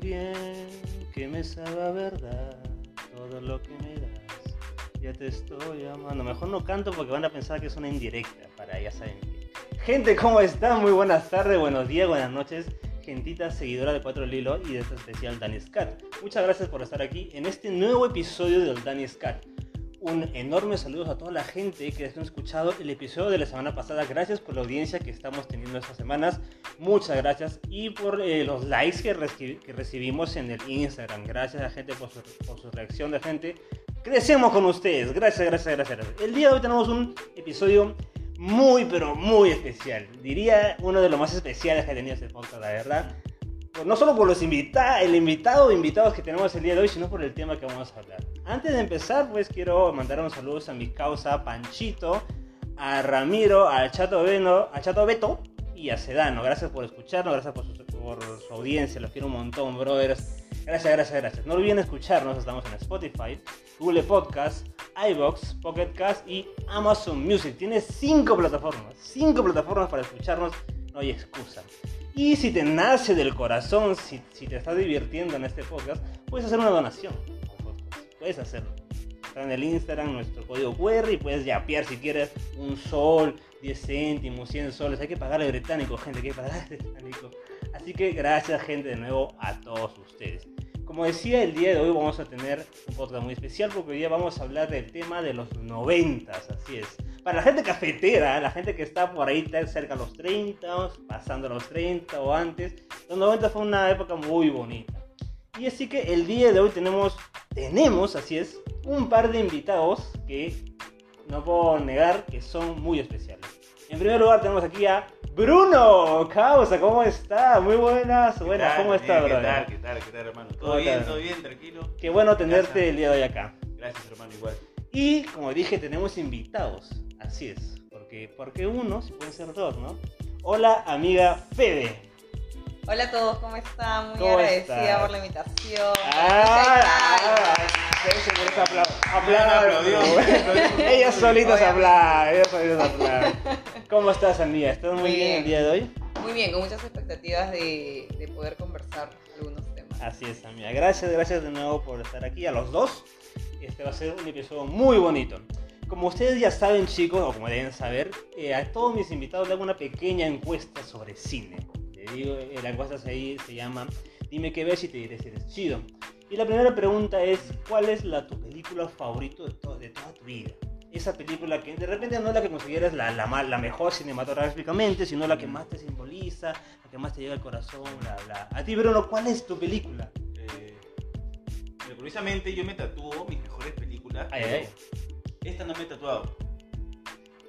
bien que me sabe a verdad todo lo que me das. Ya te estoy amando. Mejor no canto porque van a pensar que es una indirecta para ya saben qué. Gente, ¿cómo están? Muy buenas tardes, buenos días, buenas noches. Gentita seguidora de Cuatro Lilo y de este especial Danny Cat. Muchas gracias por estar aquí en este nuevo episodio del Danny Cat un enorme saludo a toda la gente que ha escuchado el episodio de la semana pasada. Gracias por la audiencia que estamos teniendo estas semanas. Muchas gracias. Y por eh, los likes que, recibimos en el Instagram. Gracias a gente por su, reacción de gente. Crecemos con ustedes. Gracias, gracias, gracias. El día de hoy tenemos un episodio muy, pero muy especial. Diría uno de los más especiales que ha tenido este podcast, la verdad no solo por los invitados, el invitado invitados que tenemos el día de hoy, sino por el tema que vamos a hablar. Antes de empezar, pues quiero mandar unos saludos a mi causa Panchito, a Ramiro, a Chato, Beno, a Chato Beto y a Sedano. Gracias por escucharnos, gracias por su, audiencia, los quiero un montón, brothers. Gracias, gracias, gracias. No olviden escucharnos, estamos en Spotify, Google Podcast, iBox, Pocket Cast y Amazon Music. Tiene cinco plataformas, cinco plataformas para escucharnos, no hay excusa. Y si te nace del corazón, si, si te estás divirtiendo en este podcast, puedes hacer una donación. Puedes hacerlo. Está en el Instagram nuestro código QR y puedes yapear si quieres un sol, 10 céntimos, 100 soles. Hay que pagar el británico, gente, hay que pagar el británico. Así que gracias, gente, de nuevo a todos ustedes. Como decía, el día de hoy vamos a tener un podcast muy especial porque hoy día vamos a hablar del tema de los noventas, así es. Para la gente cafetera, la gente que está por ahí cerca de los 30, pasando los 30 o antes, los 90 fue una época muy bonita. Y así que el día de hoy tenemos, tenemos, así es, un par de invitados que no puedo negar que son muy especiales. En primer lugar tenemos aquí a Bruno, causa, ¿cómo está? Muy buenas, buenas, ¿cómo está, bro? ¿Qué tal, qué tal, qué tal, hermano? ¿Todo bien, todo bien, tranquilo? Qué bueno tenerte el día de hoy acá. Gracias, hermano, igual. Y como dije, tenemos invitados, así es, porque, porque uno, si pueden ser dos, ¿no? Hola, amiga Fede. Hola a todos, ¿cómo están? Muy agradecida por la invitación. Ah, Ella solita se habla, ella solita se habla. ¿Cómo estás, amiga? ¿Estás muy, bien. el día de hoy? Muy bien, con muchas expectativas de, de poder conversar algunos temas. Así es, amiga. Gracias, gracias de nuevo por estar aquí, a los dos. Este va a ser un episodio muy bonito. Como ustedes ya saben, chicos, o como deben saber, eh, a todos mis invitados le hago una pequeña encuesta sobre cine. Le digo, eh, la encuesta se, se llama Dime qué ves y te diré si eres chido. Y la primera pregunta es, ¿cuál es la, tu película favorita de, de toda tu vida? esa película que de repente no es la que consideras la, la, la, mejor cinematográficamente, sino la que más te simboliza, la que más te llega al corazón. La, A ti, Bruno, ¿cuál es tu película? Eh, curiosamente, yo me tatúo mis mejores películas. Esta no me he tatuado.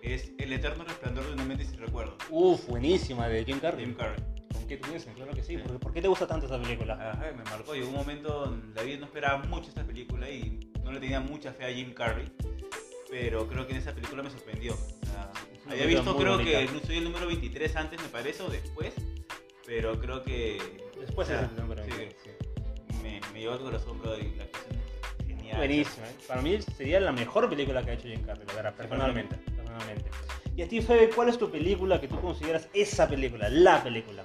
Es El Eterno Resplandor de una mente sin recuerdo. Uf, buenísima, de Jim Carrey. Jim Carrey. ¿Con qué tú dices? Claro que sí. ¿Por qué te gusta tanto esa película? Ajá, me marcó. Llegó un momento en la vida no esperaba mucho esta película y no le tenía mucha fe a Jim Carrey pero creo que en esa película me sorprendió. había visto, creo que no soy el número 23 antes, me parece, o después, pero creo que. Después es el número sí, Me, me llevó al corazón, bro, y la actuación es genial. Buenísimo, ¿eh? Para mí sería la mejor película que ha hecho Jim Carrey, la verdad, personalmente, personalmente. Y a ti, Febe, ¿cuál es tu película que tú consideras esa película, la película?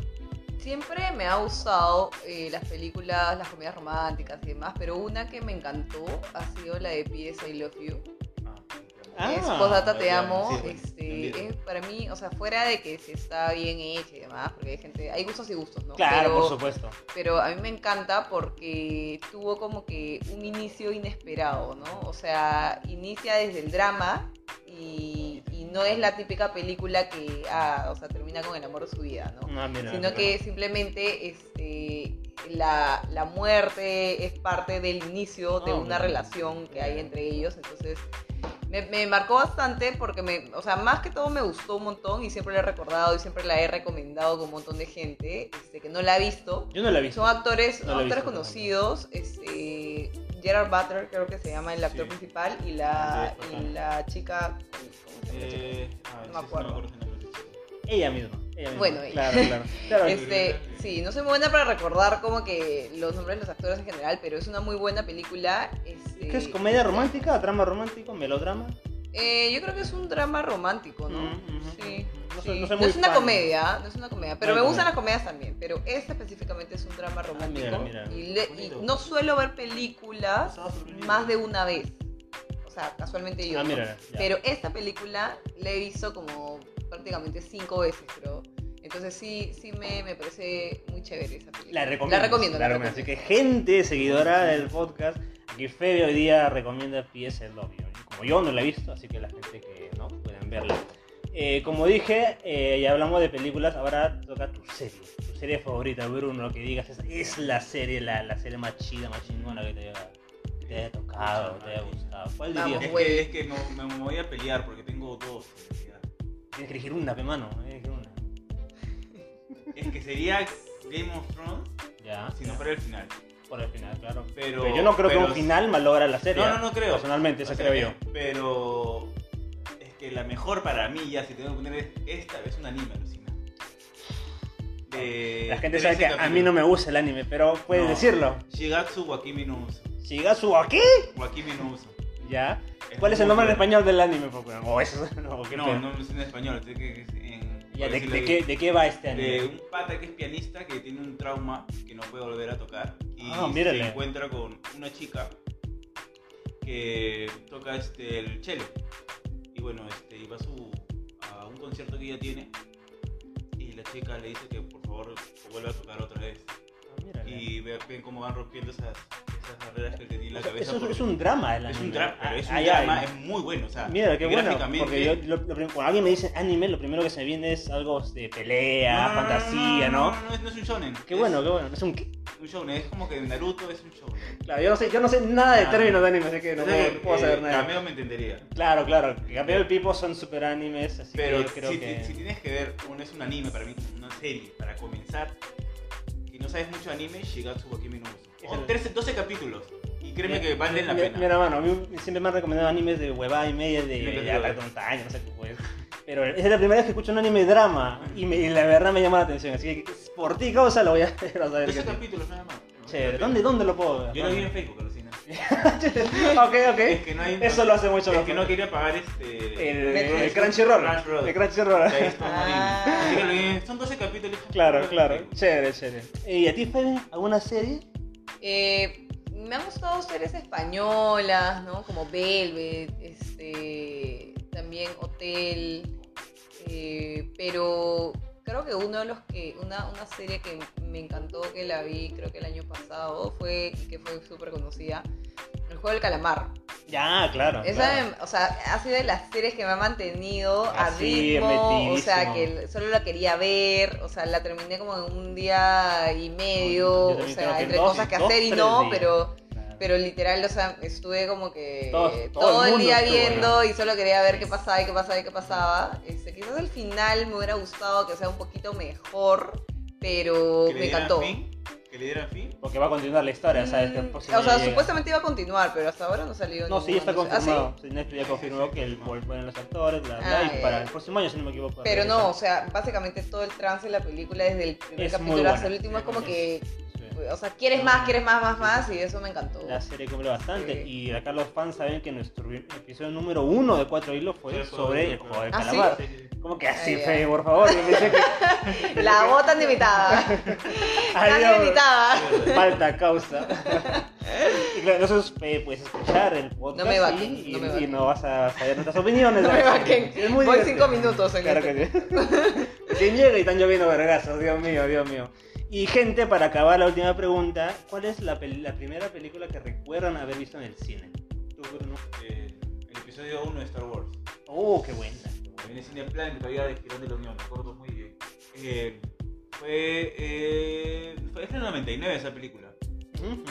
Siempre me ha gustado eh, las películas, las comedias románticas y demás, pero una que me encantó ha sido la de P.S. I Love You Ah, es Te Amo. este, es para mí, o sea, fuera de que se está bien hecha y demás, porque hay gente, hay gustos y gustos, ¿no? Claro, por supuesto. Pero a mí me encanta porque tuvo como que un inicio inesperado, ¿no? O sea, inicia desde el drama y, no es la típica película que, ah, o sea, termina con el amor de su vida, ¿no? Ah, Sino que simplemente, este la, la, muerte es parte del inicio de una relación que hay entre ellos. Entonces, me, marcó bastante porque, me, o sea, más que todo me gustó un montón y siempre la he recordado y siempre la he recomendado con un montón de gente este, que no la ha visto. Yo no la he visto. Son actores, actores conocidos. Este, Gerard Butler creo que se llama el actor principal y la, y la chica... ¿cómo se llama? Eh, no me acuerdo. ella misma. Bueno, claro, claro. este, sí, no soy muy buena para recordar como que los nombres de los actores en general, pero es una muy buena película. Este, ¿Qué es comedia romántica, drama romántico, melodrama? Eh, yo creo que es un drama romántico, ¿no? sí. No, Sí, soy, no soy no muy es una fan. comedia, no es una comedia, pero No me gustan las comedia. comedias también, pero esta específicamente es un drama romántico Ah, mira, mira. y, le- y Bonito. no suelo ver películas más de una vez. O sea, casualmente yo. Ah, ya. Pero esta película la he visto como prácticamente cinco veces, creo. Entonces sí, sí me, me parece muy chévere esa película. La recomiendo. La recomiendo. la recomiendo. Así que gente seguidora del podcast, aquí Febe hoy día recomienda PS Love You. Como yo no la he visto, así que la gente que no pueden verla. Eh, como dije, eh, ya hablamos de películas, ahora toca tu serie. Tu serie favorita, Bruno, lo que digas es, es la serie, la, la serie más chida, más chingona que te haya, que te haya tocado, que te haya gustado. ¿Cuál Vamos, dirías? Es que, es que no, me, voy a pelear porque tengo dos. realidad. Tienes que elegir una, pe mano. tienes que elegir una. Es que sería Game of Thrones Ya. si no fuera el final. Por el final, claro. Pero, Pero yo no creo pero- que un final malogra la serie. No, no, no creo. Personalmente, eso O sea, creo yo. Pero es que la mejor para mí, ya si tengo que poner es esta, es un anime, alucina. De La gente 13 sabe que a mí no me gusta el anime, pero puedes No. decirlo. Shigatsu Wakimi no Uso. Shigatsu aquí. Wakimi no Uso. Ya. Es ¿Cuál es el nombre en español del anime? O eso, no, qué No, no es en español, es en... Ya, ¿de, de qué, ¿De qué va este de anime? un pata que es pianista que tiene un trauma que no puede volver a tocar y Ah, se encuentra con una chica que toca este el cello y bueno este iba a su a un concierto que ella tiene y la chica le dice que por favor vuelva a tocar otra vez Ah, y ve- ven cómo van rompiendo esas, esas barreras que él tenía en la O sea, cabeza eso es- es un drama el es anime. un drama pero es un Ah, drama ya, es muy bueno o sea Mira, qué bueno. Porque yo, lo- lo cuando alguien me dice anime, lo primero que se me viene es algo de pelea, fantasía, ¿no? no, no, es, no es un shonen Qué es bueno, qué bueno. Es un... un shonen es como que Naruto es un shonen Claro, yo no sé, yo no sé nada de Ah. términos de anime, así que no sea, puedo, puedo saber eh, nada. Cameo me entendería. Claro, claro. Cameo y Pipo son super animes, así Pero que yo creo si, que... si tienes que ver, uno es un anime para mí, una serie, para comenzar, y no sabes mucho anime, Shigatsu wa Kimi no Uso. Es Son el- 13 12 capítulos, y créeme Mira, que valen la mira, pena. Mira, mano, a mí siempre me han recomendado animes de huevada y media de Mira, ya mira. cartón años, no sé qué pues. Pero es la primera vez que escucho un anime drama y, me- y la verdad me llama la atención. Así que por ti, causa, lo voy a ver 12 qué tal. capítulos nada más. Chévere. ¿Dónde, ¿Dónde lo puedo ver? Yo lo vi en Facebook. ok, ok. Es que no hay. Eso lo hace mucho Es mejor. que no quería pagar este. El, Crunchyroll. Crunchyroll. El Crunchyroll. Ah. Así que Son 12 capítulos. Claro, claro. Chévere, chévere. ¿Y a ti, Fede? ¿Alguna serie? Eh, me han gustado series españolas, ¿no? Como Velvet, este, también Hotel, eh, pero creo que uno de los que, una, una serie que me encantó que la vi, creo que el año pasado, fue, que fue súper conocida, El Juego del Calamar. Ya, claro. Esa, claro. me- o sea, ha sido de las series que me ha mantenido a Así, ritmo, o sea, que solo la quería ver, o sea, la terminé como en un día y medio, o sea, entre dos- cosas que dos, hacer y no, días. pero. Pero literal, o sea, estuve como que Todo- todo, todo el el día viendo y solo quería ver qué pasaba y qué pasaba y qué pasaba. Este, quizás al final me hubiera gustado que sea un poquito mejor, pero Que le me encantó. fin, Que le dieran fin. Porque va a continuar la historia, ¿sabes? Que Mm, o sea, llega. supuestamente iba a continuar, pero hasta ahora no ha salido No, sí, ya está anuncio. ¿Ah, confirmado. Sí, Netflix ya confirmó que el vuelven los actores, bla, bla, Ah, y para ya. el próximo año, si no me equivoco. Pero no, o sea, básicamente todo el trance de la película, desde el primer Es capítulo hasta el último, es como Es- que. O sea, quieres más, quieres más, más, más, y eso me encantó. La serie cumple bastante. Sí. Y acá los fans saben que nuestro episodio número uno de Cuatro Hilos fue Sí, sobre el juego del ¿Ah, sí? calamar. ¿Cómo que así. Fede, por favor? Que. La botan de invitada. Tan invitada. Falta causa. y claro, entonces eh, puedes escuchar el podcast No me vaquen, y, no me y no vas a saber nuestras opiniones. No me. Es muy Voy divertido. cinco minutos en Claro este. que sí. Recién llega y están lloviendo vergazos, Dios mío, Dios mío. Y gente, para acabar la última pregunta, ¿cuál es la, primera película que recuerdan haber visto en el cine? ¿Tú, Bruno? Eh, el episodio 1 de Star Wars. Oh, qué buena. En el cine plan que todavía de Girón de la Unión, me acuerdo muy bien. Eh, fue, eh, fue en el 99 esa película.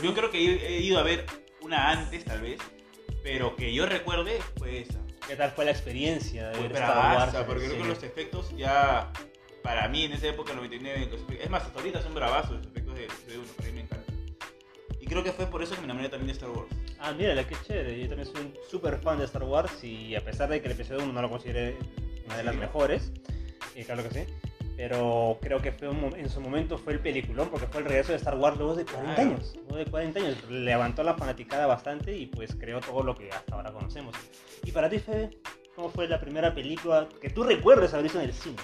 Yo creo que he he ido a ver una antes, tal vez, pero que yo recuerde fue esa. ¿Qué tal fue la experiencia de Fue ver Star Wars? porque creo que los efectos ya, para mí en esa época, 99, los es más, hasta ahorita son bravazos los efectos de episodio 1, para mí me encantan. Y creo que fue por eso que me enamoré también de Star Wars. Ah, mira, qué chévere. Yo también soy un súper fan de Star Wars y a pesar de que el episodio 1 no lo consideré una de las Sí. mejores, y claro que sí, pero creo que fue un en su momento fue el peliculón porque fue el regreso de Star Wars luego de 40 Claro. años. Luego de 40 años. Levantó la fanaticada bastante y pues creó todo lo que hasta ahora conocemos. Y para ti, Fede, ¿cómo fue la primera película que tú recuerdes haber visto en el cine?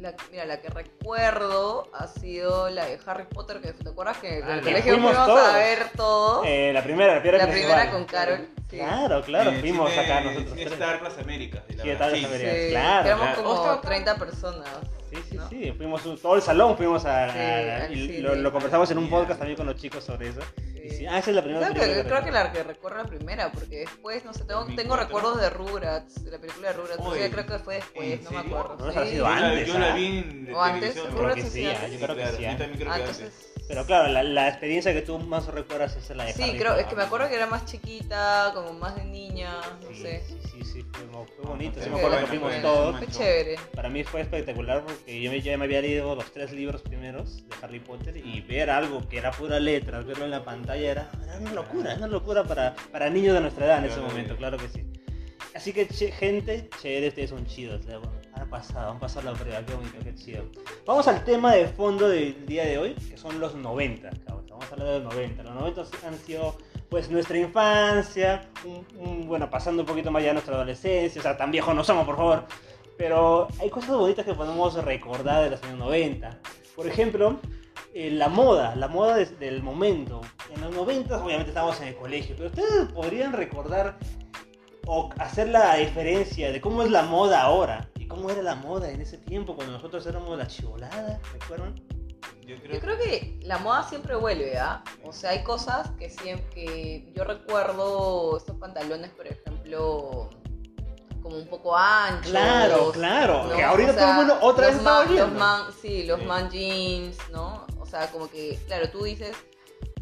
La, mira, la que recuerdo ha sido la de Harry Potter, que te acuerdas que en Ah, el la colegio fuimos a ver todo. Eh, la primera, la primera la primera con. Carol. sí. Claro, claro, el fuimos cine- acá nosotros Cine tres. Star Plaza América. de la Sí. Star Sí, Plaza sí. América. Sí, claro, éramos claro. como Ostras. 30 personas. Sí, sí, ¿no? sí, fuimos un- todo el salón, fuimos a, Sí, a- al y lo, lo conversamos en un podcast también con los chicos sobre eso. Sí. sí, ah, esa es la primera Creo que, creo que recuerdo. la que recuerdo la primera, porque después, no sé, tengo, 2004. tengo recuerdos de Rugrats, de la película de Rugrats, creo que fue después, ¿en no me acuerdo. No, sí. ha sido Yo la, antes, yo la vi en O antes, ah, yo creo que sí, yo ah. también creo que antes. Pero claro, la, la experiencia que tú más recuerdas es la de Sí, Harry creo, es Potter. que me acuerdo que era más chiquita, como más de niña, no Sí, sé. Sí, sí, sí, fue, fue bonito. Sí, me acuerdo que fuimos todos. Fue chévere. Para mí fue espectacular porque yo me- ya me había leído los tres libros primeros de Harry Potter y ver algo que era pura letra, verlo en la pantalla era, era una locura, era una locura para, para niños de nuestra edad en ese momento, claro que sí. Así que che- gente, chévere, ustedes son chidos, ya, han pasado, han pasado la prueba, qué bonito, qué chido. Vamos al tema de fondo del día de hoy, que son los 90, cabrón. Vamos a hablar de los 90. Los 90 han sido pues nuestra infancia, un- un- bueno, pasando un poquito más ya nuestra adolescencia, o sea, tan viejos no somos, por favor. Pero hay cosas bonitas que podemos recordar de los años 90. Por ejemplo, eh, la moda, la moda des- del momento. En los 90 obviamente estábamos en el colegio, pero ustedes podrían recordar o hacer la diferencia de cómo es la moda ahora cómo era la moda en ese tiempo cuando nosotros éramos la chivolada, ¿recuerdan? Yo creo, Yo creo que la moda siempre vuelve, ¿ah? O sea, hay cosas que siempre que yo recuerdo estos pantalones, por ejemplo, como un poco anchos. Claro, claro. ¿no? que ahorita O sea, todo el mundo otra los vez está man- volviendo. los man, sí, los Sí. man jeans, ¿no? O sea, como que, claro, tú dices,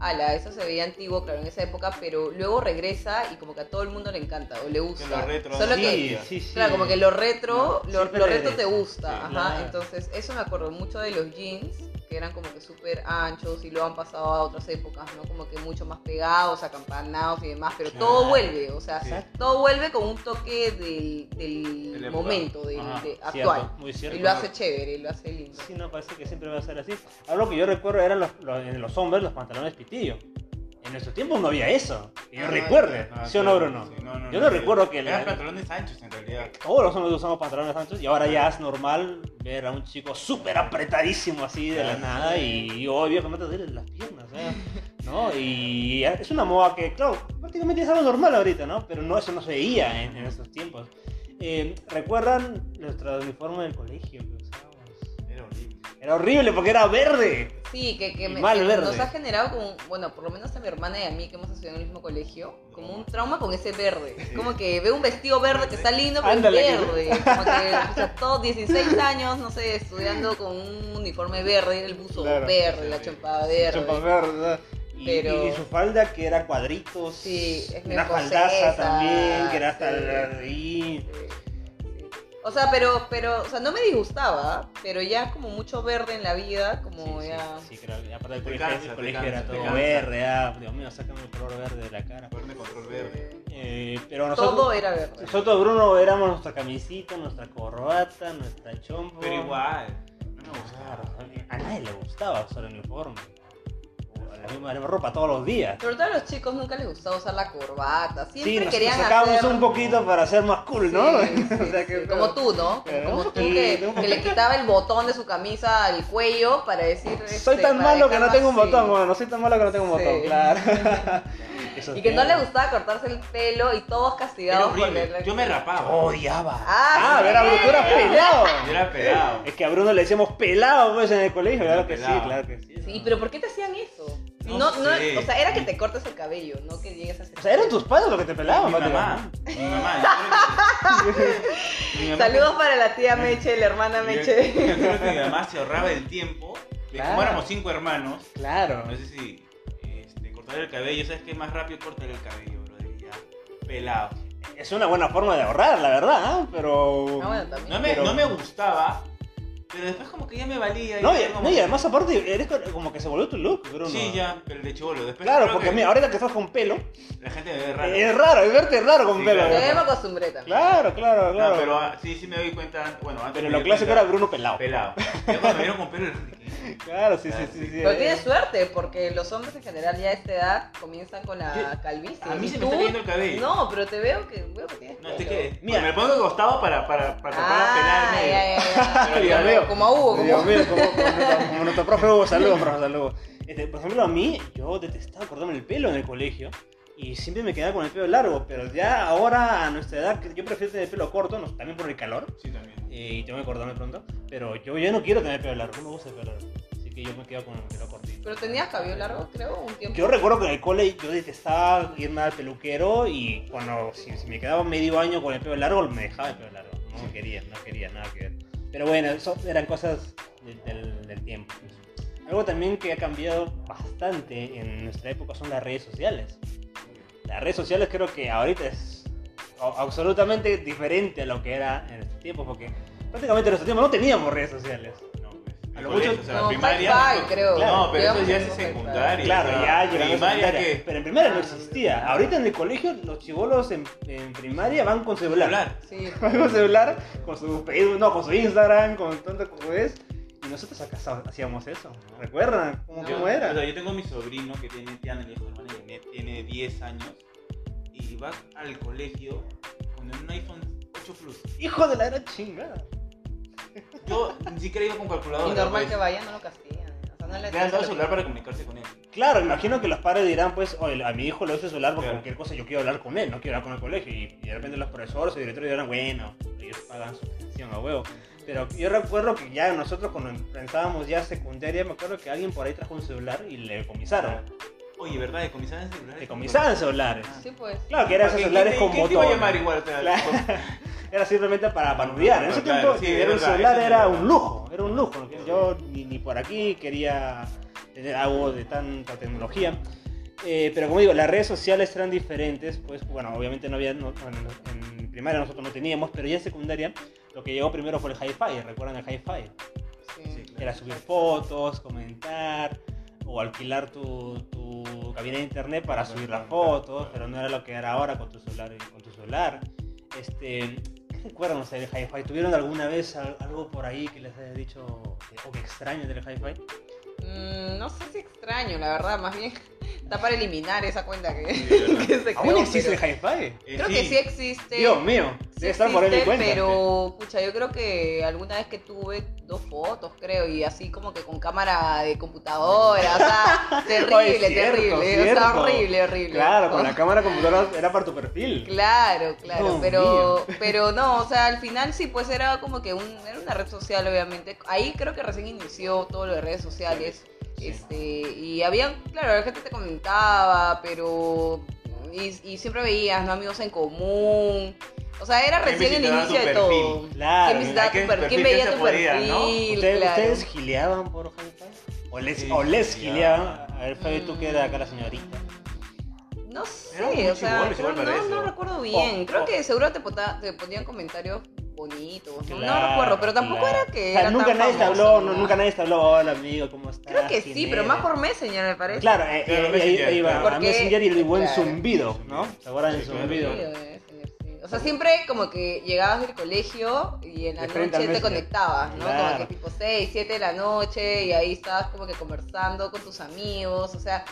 ala, eso se veía antiguo, claro, en esa época, pero luego regresa y como que a todo el mundo le encanta o le gusta. lo retro, Solo sí, que, sí, sí. claro, como que lo retro, No, lo, retro te gusta, Sí, ajá. claro. Entonces, eso me acuerdo mucho de los jeans, que eran como que súper anchos y luego han pasado a otras épocas, ¿no? Como que mucho más pegados, acampanados y demás, pero todo vuelve, o sea, Sí. todo vuelve con un toque del, del De momento, del, Ajá, de- Cierto, actual. muy cierto. Y lo hace chévere, lo hace lindo. Sí, no, parece que siempre va a ser así. Algo que yo recuerdo eran los, los- en los hombres los pantalones pitillo. En nuestro tiempo no había eso. Que yo Ah, recuerde. ¿Sí o no, Bruno? yo no, recuerdo que Eran la- pantalones anchos en realidad. todos los hombres usamos pantalones anchos y ahora ya es normal ver a un chico súper apretadísimo así de la nada y oh viejo no te duelen las piernas ¿eh? ¿no? y es una moda que claro prácticamente es algo normal ahorita ¿no? pero no eso no se veía en, en estos tiempos Eh, ¿recuerdan nuestro uniforme del colegio era horrible porque era verde Sí, que, que, Y me- mal que verde. nos ha generado como, bueno, por lo menos a mi hermana y a mí que hemos estudiado en el mismo colegio, como un trauma con ese verde. Sí. Como que veo un vestido verde que está lindo, pero Ándale, es verde. Como que, o sea, todos 16 años, no sé, estudiando con un uniforme verde, el buzo Claro. verde, la chompada verde. Chompa verde y, Pero- y su falda que era cuadritos Sí, es una faldaza también que era hasta sí. el- Sí, sí. O sea, pero, pero, o sea, no me disgustaba, pero ya como mucho verde en la vida, como sí, ya... sí, sí, creo que aparte del colegio, cansa, el colegio cansa, era todo cansa. verde, ah, Dios mío, sácame el color verde de la cara. Fueron de control verde. eh, Eh, pero nosotros, todo era verde. nosotros, Bruno, éramos nuestra camisita, nuestra corbata, nuestra chompa. Pero igual, no me gustaba. Claro, a nadie le gustaba usar el uniforme. La misma, la misma ropa todos los días. Sobre todo a los chicos nunca les gustaba usar la corbata. Siempre Sí, nos, querían nos sacábamos hacer... un poquito para ser más cool, ¿no? Sí, sí, O sea que- sí. Como tú, ¿no? Pero Como un tú que, le quitaba el botón de su camisa al cuello para decir... Soy este, tan malo que no tengo un botón, bueno, soy tan malo que no tengo un Sí. botón, claro. Esos Y que no le gustaba cortarse el pelo y todos Era castigados por el- Yo me rapaba. Odiaba. Ah, Ah, sí. ver a Bruno, tú eras pelado. Yo era pelado. Es que a Bruno le decíamos pelado pues en el colegio, claro que sí, claro que sí. Sí, pero ¿por qué te hacían eso? No No, o sea, era que te cortes el cabello, no que llegues a hacer... O sea, eran tus padres los que te pelaban, Mi mamá. Mi mamá. mi Saludos para la tía Meche, la hermana Meche. Yo creo que mi mamá se ahorraba el tiempo. Claro. Como éramos cinco hermanos, Claro. no sé si este, cortar el cabello. ¿Sabes qué es más rápido cortar el cabello, bro? Ya, pelado. Es una buena forma de ahorrar, la verdad, ¿ah? pero... Ah, bueno, también. No me, Pero- no me gustaba, pero después como que ya me valía. No, ya y, como no, y además aparte, eres co- como que se volvió tu look, Bruno. Sí, ya, pero el de chivolo. Después Claro, porque que mira, ahorita que estás con pelo, la gente me ve raro. es raro, es verte raro con Sí, pelo. claro. Ya ¿verdad? me acostumbré también. Claro, claro, claro. No, pero ah, sí, sí me doy cuenta. Bueno, antes Pero lo clásico era Bruno pelado. Pelado. Ya cuando me vieron con pelo, Claro, sí, sí, sí. sí Pero tienes suerte, porque los hombres en general ya a esta edad comienzan con la calvicie. A mí ¿Y se me está cayendo el cabello. No, pero te veo que, veo que tienes No, pelo. que. Mira. Me pongo de costado para, para, para Ah, de pelarme. ya, ya, ya. Ya veo. Como a Hugo, Dios como... mío, como, como, como nuestro profe Hugo, saludos, profe, saludos. Este, por ejemplo, a mí, yo detestaba cortarme el pelo en el colegio y siempre me quedaba con el pelo largo, pero ya ahora a nuestra edad, yo prefiero tener el pelo corto, no, también por el calor, Sí, también. eh, y tengo que cortarme pronto, pero yo ya no quiero tener el pelo largo, no me gusta el pelo largo, así que yo me quedo con el pelo cortito. Pero tenías cabello largo, creo, un tiempo. Yo recuerdo que en el cole yo detestaba irme al peluquero y cuando si, si me quedaba medio año con el pelo largo, me dejaba el pelo largo. No quería, no quería nada que ver. Pero bueno, eso eran cosas de- del, del tiempo. Algo también que ha cambiado bastante en nuestra época son las redes sociales. Las redes sociales creo que ahorita es absolutamente diferente a lo que era en este tiempo, porque prácticamente en nuestro tiempo no teníamos redes sociales. No, pues. A lo mucho- o sea, No, primaria. no- creo. No, pero eso Llegamos ya es secundaria. Claro, o sea, ya llegando a Primaria secundaria. que. Pero en primaria no existía. Ahorita en el colegio los chivolos en, en primaria van con celular. Celular. Sí. Van con celular, con su Facebook, no, con su Instagram, con tanto como es. Y nosotros acá hacíamos eso. ¿Recuerdan cómo, cómo era? o sea, yo tengo a mi sobrino que tiene, Janet, tiene 10 años y va al colegio con un iPhone 8 Plus. Hijo de la gran chingada. Yo ni siquiera iba con calculadora. Y normal pues. que vayan, no lo castigan. O sea, no le Le han dado el celular para comunicarse con él. Claro, imagino que los padres dirán, pues, oye, a mi hijo le doy su celular por Claro. cualquier cosa, yo quiero hablar con él, no quiero hablar con el colegio. Y, y de repente los profesores o directores dirán, bueno, ellos pagan su pensión a huevo. Pero yo recuerdo que ya nosotros cuando pensábamos ya secundaria, me acuerdo que alguien por ahí trajo un celular y le decomisaron. Oye, ¿verdad? Decomisaban celulares. Decomisaban celulares. Sí, pues. Claro, que eran esos ¿Quién celulares con ¿Quién te iba a botón. llamar igual? O sea, Claro. Era simplemente para panudear. En ese Claro, tiempo sí, era un celular era un lujo, era un lujo. Yo ni, ni por aquí quería tener algo de tanta tecnología. Eh, pero como digo, las redes sociales eran diferentes, pues bueno, obviamente no había, no- en, en primaria nosotros no teníamos, pero ya en secundaria lo que llegó primero fue el hi-fi, ¿recuerdan el hi-fi? Sí. Era subir fotos, comentar o alquilar tu, tu cabina de internet para subir las fotos, pero no era lo que era ahora con tu celular. Con tu celular. Este, ¿Qué recuerdan ustedes del hi-fi? ¿Tuvieron alguna vez al- algo por ahí que les haya dicho que- o que extraño del hi-fi? Mm, no sé si extraño, la verdad, más bien está para eliminar esa cuenta que, Sí, que se ¿Aún existe pero- el hi-fi? Eh, Creo que sí existe. Dios mío, Sí debe estar por ahí mi cuenta. Pero, pucha, yo creo que alguna vez que tuve dos fotos, creo, y así como que con cámara de computadora, o sea, terrible, Oye, cierto, terrible, o sea, horrible, horrible. Claro, con la cámara computadora era para tu perfil. Claro, claro, Dios pero, pero no, o sea, al final sí, pues era como que un, era una red social, obviamente. Ahí creo que recién inició todo lo de redes sociales. Este, y había, claro, la gente te comentaba, pero. Y, y siempre veías, ¿no? Amigos en común. O sea, era ¿Quién recién el inicio de todo. Claro. ¿Quién visitaba ¿qué tu per- perfil ¿Quién veía tu podía, perfil? no? ¿Ustedes, claro. ¿Ustedes gileaban por hi-fi? ¿O les, Sí, o les gileaban? A ver, Fabi, tú que eras acá la señorita. No sé, o sea, creo- no, no recuerdo bien. Oh, creo oh. que seguro te, pota- te ponían comentarios bonitos, ¿no? No Claro, recuerdo, pero tampoco claro. era que O sea, era nunca tan nadie te habló, no, ¿no? nunca nadie te habló, hola amigo, ¿cómo estás? Creo que ¿Quién sí, pero eres?". más por Messenger me parece. Claro, eh, Claro, eh, Messenger, ahí iba claro. a Porque- Messenger y el buen claro. zumbido, ¿no? ¿Se acuerdan del Sí, zumbido? O sea, siempre como que llegabas del colegio y en la noche te conectabas, ¿no? Como que tipo 6, 7 de la noche y ahí estabas como que conversando con tus amigos, o sea,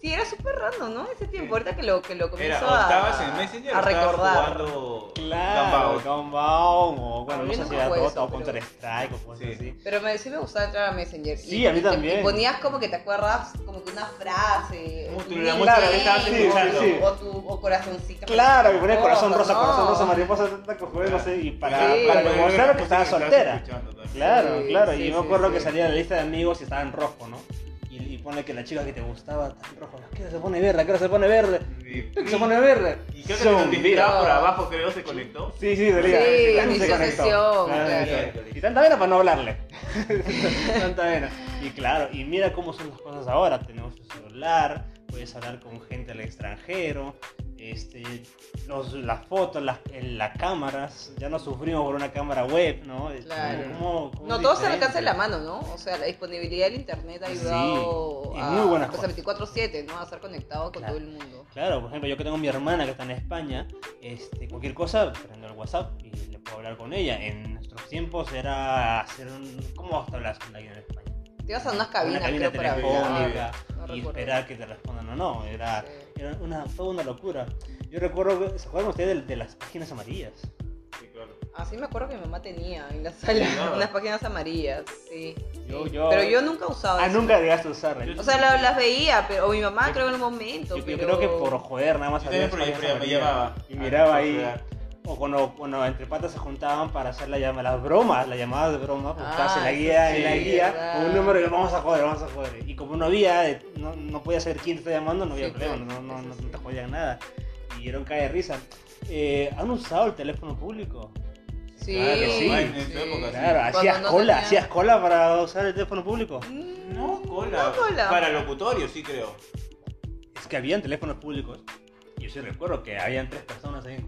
sí, era súper random, ¿no? Ese tiempo, ahorita que lo, que lo comienzo Era, a, estabas en Messenger a estabas recordar. jugando Claro, Gunbound? O bueno, A no mí sé nunca si era fue Dota o Counter Strike o cosas Sí. así. Pero me, sí me gustaba entrar a Messenger. Sí, a mí y también. Y ponías como que te acuerdas, como que una frase. Como o tu- que estabas Sí. O tu o corazoncito. Claro, que ponía corazón Rosa, ¿no? corazón rosa, mariposa, tanta cosa, no sé, y para, Sí. para demostrar que estaba soltera. Claro, claro, y yo me acuerdo que salía la lista de amigos y estaba en rojo, ¿no? Y, y pone que la chica que te gustaba está en rojo, ¿a qué hora se pone verde? ¿A qué hora se pone verde? ¿Qué se pone verde? Y creo que te notificaba por abajo, creo, se conectó. Sí, sí, salía. Sí, inició se conectó. Claro, claro. Y tanta vena para no hablarle. tanta vena. Y claro, y mira cómo son las cosas ahora. Tenemos un celular, puedes hablar con gente al extranjero. Este, los, las fotos, las, las cámaras, ya no sufrimos por una cámara web, ¿no? Claro. ¿cómo- cómo No, todo se alcanza en la mano, ¿no? O sea, la disponibilidad del internet ha Sí, ayudado y a, muy buenas pues, a 24/7, ¿no? A estar conectado con Claro. todo el mundo. Claro, por ejemplo, yo que tengo a mi hermana que está en España, este, cualquier cosa, prendo el WhatsApp y le puedo hablar con ella. En nuestros tiempos era hacer un... ¿Cómo vas a hablar con alguien en España? Te ibas a unas cabinas, una cabina creo, para telefónica No y recuerdo. esperar que te respondan o no. Era, Sí. Era una, toda una locura. Yo recuerdo, ¿se acuerdan ustedes de, de las páginas amarillas? Sí, claro. Así me acuerdo que mi mamá tenía en la sala Ah. unas páginas amarillas, sí. Yo- sí. yo- Pero yo nunca usaba Ah, eso. nunca llegaste a usarla. Yo- O sea, la- las veía, pero o mi mamá Yo- creo en un momento, Yo, yo pero... creo que por joder nada más Yo había me llamaba. Y miraba Ah, ahí. O cuando, cuando entre patas se juntaban para hacer la llama, las bromas, las llamadas de broma, Ah, buscabas en la guía, sí, en la guía, con un número que vamos a joder, vamos a joder. Y como no había, eh, no, no podía saber quién te está llamando, no había Sí, problema, no, no, no, sí. no te jodían nada. Y era un cae de risa. Eh, ¿Han usado el teléfono público? Sí, Claro, sí. En esa época, sí. Claro, hacías no cola, tenía- hacías cola para usar el teléfono público. Mm, No, cola. No, cola. Para locutorio, sí creo. Es que habían teléfonos públicos. Y yo sí recuerdo que habían tres personas ahí en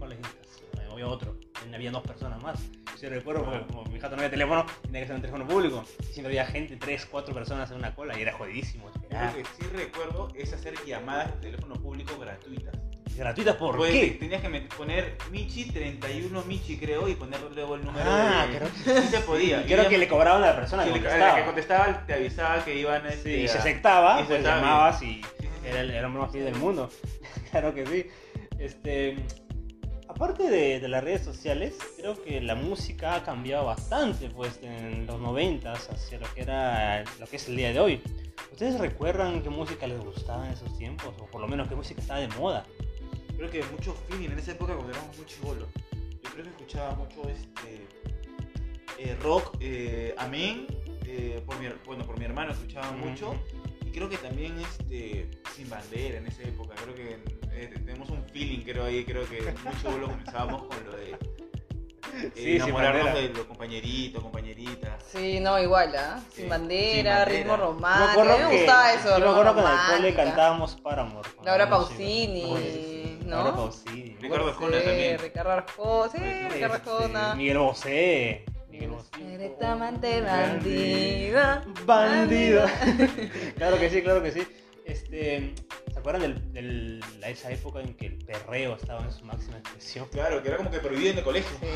colegios. Había otro. Había dos personas más. Yo sí recuerdo porque como mi jato no había teléfono, tenía que ser un teléfono público. Y siempre había gente, tres, cuatro personas en una cola y era jodidísimo. Lo que sí recuerdo es hacer llamadas de teléfono público gratuitas. ¿Gratuitas por Pues, qué? Tenías que poner Michi 31 Michi creo y poner luego el número Ah, de... creo Sí se podía. Y creo ya- que le cobraban a la persona que contestaba. la que contestaba te avisaba que iban Sí, este, y se a- aceptaba, y se pues llamabas y Sí, era el hombre más feliz del mundo. claro que sí. Este, aparte de, de las redes sociales, creo que la música ha cambiado bastante pues en los noventas hacia lo que era lo que es el día de hoy. ¿Ustedes recuerdan qué música les gustaba en esos tiempos? O por lo menos qué música estaba de moda. Creo que mucho feeling en esa época cuando éramos muy chivolos. Yo creo que escuchaba mucho este eh, rock, eh, amén, eh, por mi, bueno, por mi hermano escuchaba mucho. Creo que también este Sin Bandera en esa época. Creo que eh, tenemos un feeling, creo ahí, creo que muy chivolos comenzábamos con lo de eh, Sí, enamorarnos de los compañeritos, compañeritas. Sí, no, igual, ¿ah? Sin bandera, Sin ritmo me romántico. acuerdo A mí me que, gustaba eso. yo me acuerdo que en el cole cantábamos Paramore. Laura la música. Pausini, ¿no? Laura Pausini. Ricardo Sí, Arjona también. Ricardo Arjona, sí, Este, Ricardo Arjona. Miguel Bosé. Amante bandida. Bandido. claro que sí, claro que sí. Este, ¿Se acuerdan de esa época en que el perreo estaba en su máxima expresión? Claro, que era como que prohibido en el colegio. Sí.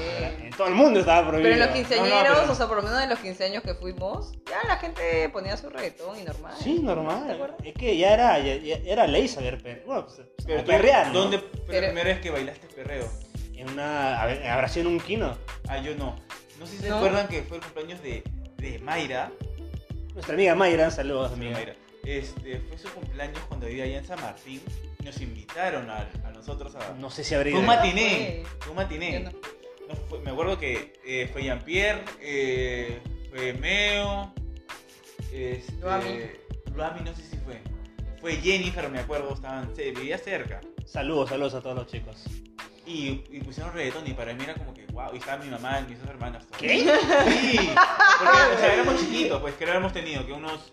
En todo el mundo estaba prohibido. Pero en los quinceañeros, No, no, pero- o sea, por lo menos en los quince años que fuimos, ya la gente ponía su reggaetón y normal. Sí, ¿Te normal. acuerdas? Es que ya era, ya, ya era ley saber perrear. Bueno, pues, Pero tú, perrear, ¿no? ¿Dónde fue Pero- la primera vez que bailaste perreo? En una. a ver, Habrá sido en un kino. Ah, yo no. No sé si se ¿No? acuerdan que fue el cumpleaños de, de Mayra. Nuestra amiga Mayra, saludos, amiga. Mayra. Este, fue su cumpleaños cuando vivía allá en San Martín. Nos invitaron a, a nosotros a. No sé si habría fue un ido. matiné. Un matiné. Yo no. No, fue- me acuerdo que eh, fue Jean-Pierre, eh, fue Meo, este, Luami. Luami no sé si fue. Fue Jennifer, me acuerdo, estaban, se vivía cerca. Saludos, saludos a todos los chicos. Y, y pusieron reggaetón y para mí era como que, wow, y estaba mi mamá y mis dos hermanas. ¿Qué? Sí, porque o sea, éramos chiquitos, pues que lo habíamos tenido, que unos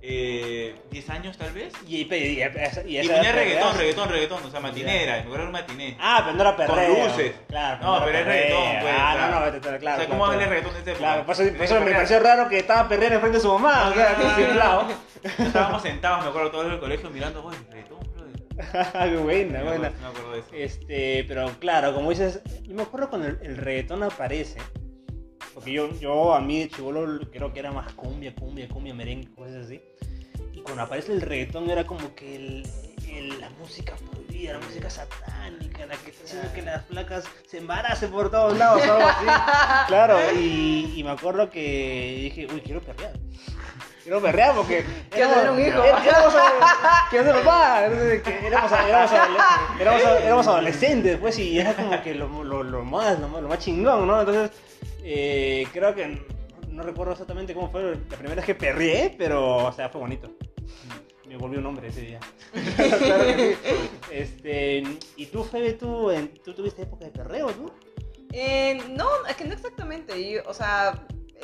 eh, 10 años tal vez. Y, y, y, esa- y Y ponía reggaetón, reggaetón, reggaetón, o sea, matinera, en lugar de un matiné. Ah, pero no era perreo. Con luces. Claro, No, no pero era es reggaetón, pues, Ah, claro. no, no, vete, claro. o sea, claro, ¿cómo claro. haber reggaetón época? Claro, por eso, por eso me pareció raro que estaba perdiendo enfrente de su mamá. O sea. Estábamos sentados, me acuerdo, todos en el colegio mirando, oye, reggaetón, buena, buena. Me acuerdo de eso. Este, pero claro, como dices, yo me acuerdo cuando el, el reggaetón aparece, porque yo, yo a mí de chivolo creo que era más cumbia, cumbia, cumbia, merengue, cosas así. Y cuando aparece el reggaetón era como que el, el- la música prohibida, la música satánica, la que está haciendo que las placas se embaracen por todos lados algo así. Claro, y, y me acuerdo que dije, uy, quiero perrear. Quiero perrear porque Quiero tener un hijo. Éramos, quiero ser papá. Que éramos, éramos, adole- éramos, éramos adolescentes, pues, y era como que lo, lo, lo más, lo, más- lo más chingón, ¿no? Entonces, eh, creo que no, recuerdo exactamente cómo fue la primera vez que perreé, pero, o sea, fue bonito. Me volví un hombre ese día. Claro que sí. Este, y tú, Febe, tú, en- tú tuviste época de perreo, ¿tú? Eh, no, es que no exactamente. Yo, o sea,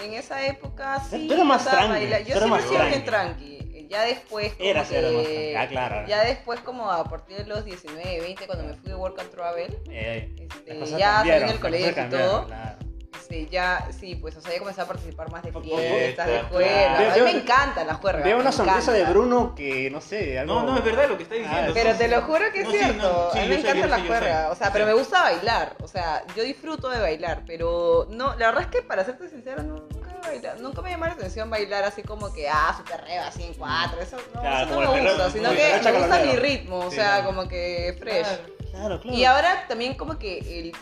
en esa época sí. Tú eras más tranqui, Yo siempre más tranqui. tranqui. Ya después. Como Eras, que, eras más tranqui. Ah, claro. Ya después, como a partir de los 19, 20, cuando me fui de Work and Travel, Eh, este, ya salí del colegio y todo. claro. Este, ya, sí, pues, o sea, ya comencé a participar más de fiestas, de juergas. claro. A mí Veo- me encantan las juergas. Veo una sonrisa de. Bruno que, no sé, algo... No, no, es verdad lo que está diciendo. Ah, Pero te lo juro que es No, sí, cierto. no, sí, a mí me yo sé, encanta yo la sé, yo juerga. sé. O sea, pero me gusta bailar. O sea, yo disfruto de bailar. Pero no, la verdad es que para serte sincera, nunca bailar, nunca me llamó la atención bailar así como que, ah, su perreo así en cuatro, eso no, eso no me gusta, sino que me gusta mi ritmo, o sea, como que fresh. Claro, claro. Y ahora también como que el,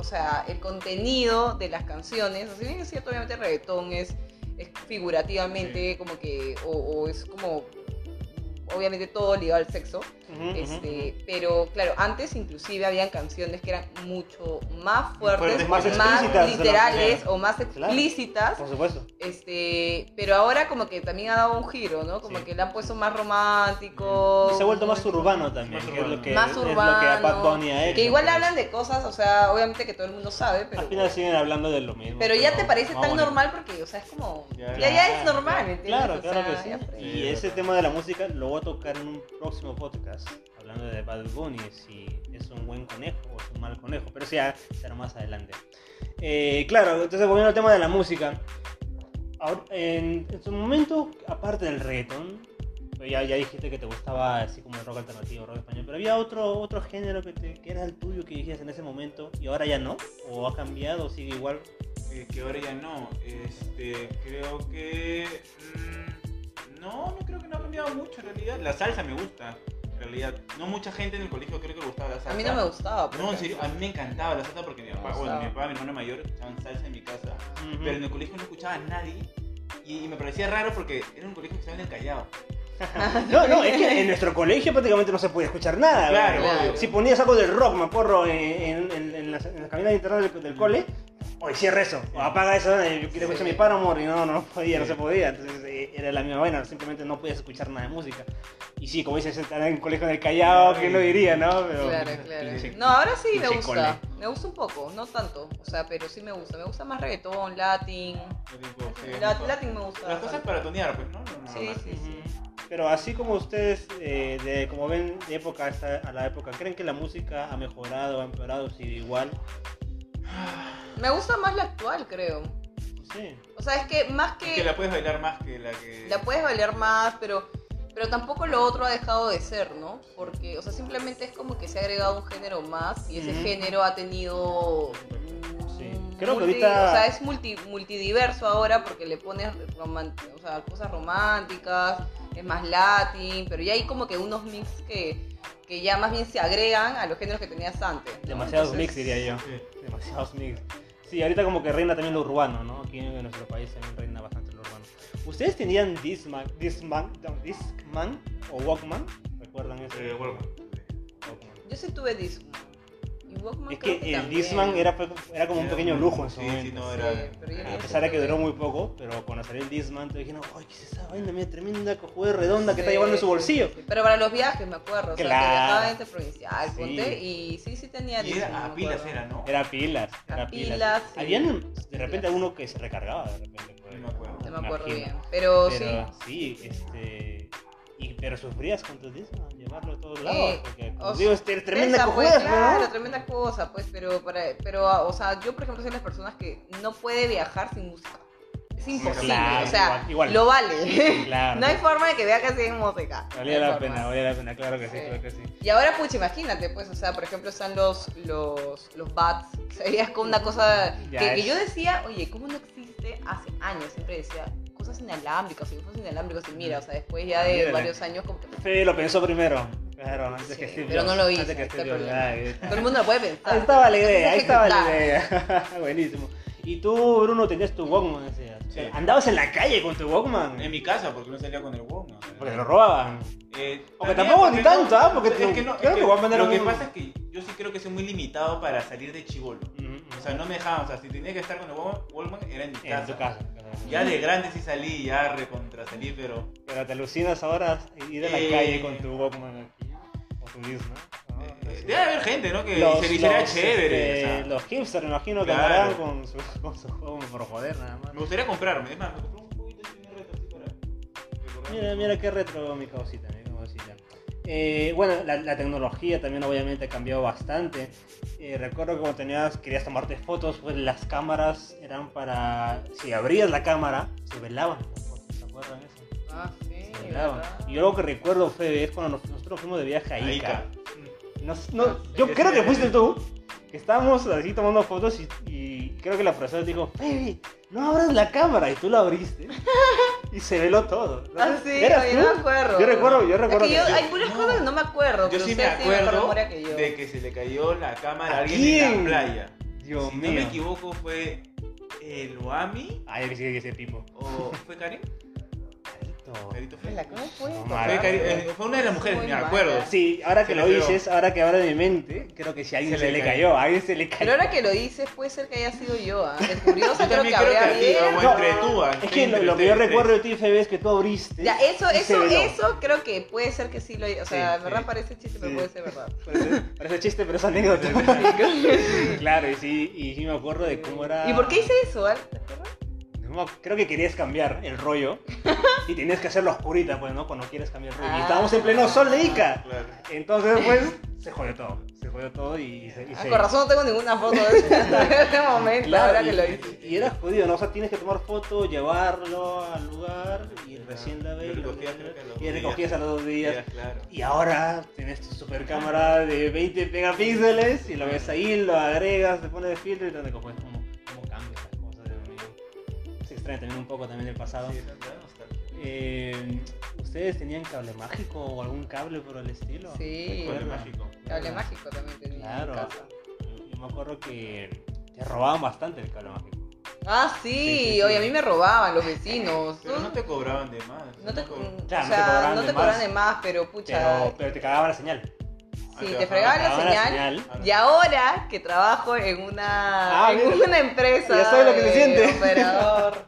o sea, el contenido de las canciones, así bien es cierto, obviamente el reggaetón es, es figurativamente como que, o, o es como obviamente todo ligado al sexo, este, pero claro, antes inclusive habían canciones que eran mucho más fuertes, más, literales o más explícitas. Por supuesto. Este, pero ahora como que también ha dado un giro, ¿no? Como que le han puesto más romántico. se ha vuelto más urbano también, más urbano. que, más urbano, que igual hablan de cosas, o sea, obviamente que todo el mundo sabe, pero... Al final siguen hablando de lo mismo. Pero, ya te parece tan normal porque, o sea, es como... Ya, ya, es normal, ¿entiendes? Claro, claro que sí. Y ese tema de la música luego tocar en un próximo podcast, hablando de Bad Bunny, si es un buen conejo o es un mal conejo, pero sí, será más adelante. Eh, claro, entonces volviendo al tema de la música, en, su momento, aparte del reggaeton, pues ya, ya dijiste que te gustaba así como el rock alternativo, rock español, pero había otro, otro género que, te, que era el tuyo que dijiste en ese momento y ahora ya no, o ha cambiado, o sigue igual. Eh, que ahora ya no, este, creo que... Mm, no, no creo que no ha cambiado mucho en realidad. La salsa me gusta. En realidad, no mucha gente en el colegio creo que le gustaba la salsa. A mí no me gustaba. No, en serio, a mí me encantaba la salsa porque mi papá, bueno, mi papá, mi hermano mayor escuchaban salsa en mi casa. Pero en el colegio no escuchaba a nadie. Y, me parecía raro porque era un colegio que estaba en el Callao. no, no, es que en nuestro colegio prácticamente no se podía escuchar nada. Claro, Si ponías algo del rock, me acuerdo, en, en, en, las, en cabinas de internet del, del cole, Oye, cierra eso, o apaga eso, yo quiero escuchar mi Paramore y no, no podía, no se podía, entonces eh, era la misma vaina, simplemente no podías escuchar nada de música. Y sí, como dices, estar en un colegio del Callao, ¿quién lo diría, no? Pero, claro, claro. no, ahora sí me gusta, me gusta un poco, no tanto, o sea, pero sí me gusta, me gusta más reggaetón, latín, latín me gusta. Las cosas para tonear, pues, ¿no? sí, sí, sí. Pero así como ustedes, eh, de, como ven de época a la época, ¿creen que la música ha mejorado, ha empeorado, sigue igual? Me gusta más la actual, creo. Sí. O sea, es que más que... que la puedes bailar más que la que... La puedes bailar más, pero, pero tampoco lo otro ha dejado de ser, ¿no? Porque, o sea, simplemente es como que se ha agregado un género más y ese género ha tenido... Sí. Creo que ahorita... O sea, es multi, multidiverso ahora porque le pones o sea, cosas románticas, es más latín, pero ya hay como que unos mix que, que ya más bien se agregan a los géneros que tenías antes. Demasiados mix, diría yo. Demasiados mix. Sí, ahorita como que reina también lo urbano, ¿no? Aquí en nuestro país también reina bastante lo urbano. ¿Ustedes tenían Discman, Discman, Discman o Walkman? ¿Recuerdan eso? Eh, Walkman. Yo sí tuve Discman es que, el Disman era, era como un pequeño lujo en su momento. Sí, no, era, a pesar de que duró muy poco, pero cuando salió el Disman te dijeron, ¡ay, qué es esa vaina! Mira, tremenda cojuda redonda que está llevando en su bolsillo. Pero para los viajes, me acuerdo. Claro. O sea, que viajaba interprovincial, ponte, y sí, sí tenía y Era a pilas, era, ¿no? Era pilas. Era pilas. Habían, de repente, alguno que se recargaba, de repente. No me acuerdo. No me acuerdo bien. Pero, pero sí. Sí, este y, pero sufrías con tu disco, llevarlo a todos lados. Eh, porque, como digo, es tremenda cosa. Pues, claro, tremenda cosa, pues, pero, para, pero, o sea, yo, por ejemplo, soy de las personas que no puede viajar sin música. Es imposible, o sea, lo vale. Claro. no hay forma de que viajes sin música. Valía la pena, valía la pena, claro que sí, claro que sí. Y ahora, pucha, imagínate, pues, o sea, por ejemplo, están los, los, los bats, sería como una cosa que, que yo decía, oye, ¿cómo no existe hace años? Siempre decía, cosas inalámbricas, dibujos inalámbricos, y mira, o sea, después ya de varios años... Como... Sí, lo pensó primero. Claro, antes que Steve Pero no lo hice. Antes que Steve Todo el mundo lo puede pensar. Ahí estaba la idea, ahí estaba la idea. Buenísimo. Y tú, Bruno, tenías tu Walkman, decías. Sí. Andabas en la calle con tu Walkman. En mi casa, porque no salía con el Walkman. Porque lo robaban. Eh, porque tampoco ni tanto, ¿ah? Porque es que no, creo que, que Lo que pasa es que yo sí creo que soy muy limitado para salir de chivolo. O sea, no me dejaban, o sea, si tenía que estar con el Walkman, era en mi casa. En tu casa. Ya de grande sí salí, ya recontra salí, pero... Pero te alucinas ahora ir a la eh, calle con tu Walkman aquí, o tu Disney, ¿no? Eh, debe haber gente, ¿no? Que los, se hiciera chévere. Este, los hipsters, me imagino que claro. con su, con su juego por joder nada más. Me gustaría comprarme, es más, me compré un poquito de retro así para... Mira, mira qué retro mi causita. Eh, bueno, la, la, tecnología también obviamente ha cambiado bastante. Eh, recuerdo que cuando tenías, querías tomarte fotos, pues las cámaras eran para... Si abrías la cámara, se velaban las fotos, ¿se acuerdan eso? Ah, sí. Se velaban. Y yo lo que recuerdo, Fede, es cuando nosotros fuimos de viaje a Ica. No, no, yo creo que fuiste tú. Que estábamos así tomando fotos y, y creo que la profesora dijo, Baby, no abras la cámara y tú la abriste y se veló todo. ¿No? Ah, sí, no me acuerdo. Yo recuerdo, yo recuerdo. Es que yo, que- hay No. cosas que no me acuerdo. Yo pero sí me acuerdo memoria que yo. de que se le cayó la cámara a ¿A alguien quién? en la playa. Dios si mío. no me equivoco fue el Oami Ay, que sigue ese tipo. o fue Karin. Eh, fue una de las mujeres, Muy me mala. acuerdo. Sí, ahora que Se lo le pegó. dices, ahora que abre mi mente, creo que si a alguien Se se, le le cayó. cayó, a alguien se le cayó. Pero ahora que lo dices, puede ser que haya sido yo. ¿ah? De curiosa Yo creo también que creo que habrá a ti, bien. o No, entre tú. ah, Es que lo, entre lo que yo ustedes recuerdo de ti, Febe, es que tú abriste. Ya, eso, y se eso, veló. eso creo que puede ser que sí lo O sea, Sí, en verdad sí. parece chiste, pero Sí. puede ser verdad. Parece, parece chiste, pero es anécdota. Claro, y sí, y sí me acuerdo de cómo era. ¿Y por qué hice eso? Al? ¿Te acuerdas? No, creo que querías cambiar el rollo y tenías que hacerlo oscurita, pues, ¿no? Cuando quieres cambiar el rollo. y Ah. estábamos en pleno sol de Ica. Claro. Entonces, pues, se jodió todo. Se jodió todo y, se. y Ah, se- con razón no tengo ninguna foto de de ese momento, Claro, ahora y, que lo hice. y era jodido, ¿no? O sea, tienes que tomar foto, llevarlo al lugar y recién la ves. Y recogías a los dos días. Claro. Y ahora tienes tu super cámara de 20 megapíxeles y lo ves ahí, lo agregas, te pones filtro y te cuenta extraña también un poco también del pasado. Sí, la verdad, nostalgia. Eh, ¿Ustedes tenían cable mágico o algún cable por el estilo? Sí. Cable mágico. Cable mágico también tenía Claro. en casa. Yo me acuerdo que te robaban bastante el cable mágico. Ah, sí, Sí, sí, sí. oye, a mí me robaban los vecinos. Pero no te cobraban de más. No te, o Claro, no te sea, cobraban no de te más. cobraban de más, pero pucha. Pero, pero te cagaban la señal. Sí, te te fregaban la señal. Y ahora que trabajo en una, Ah, en mira. una empresa Ya sabes lo que se siente. operador,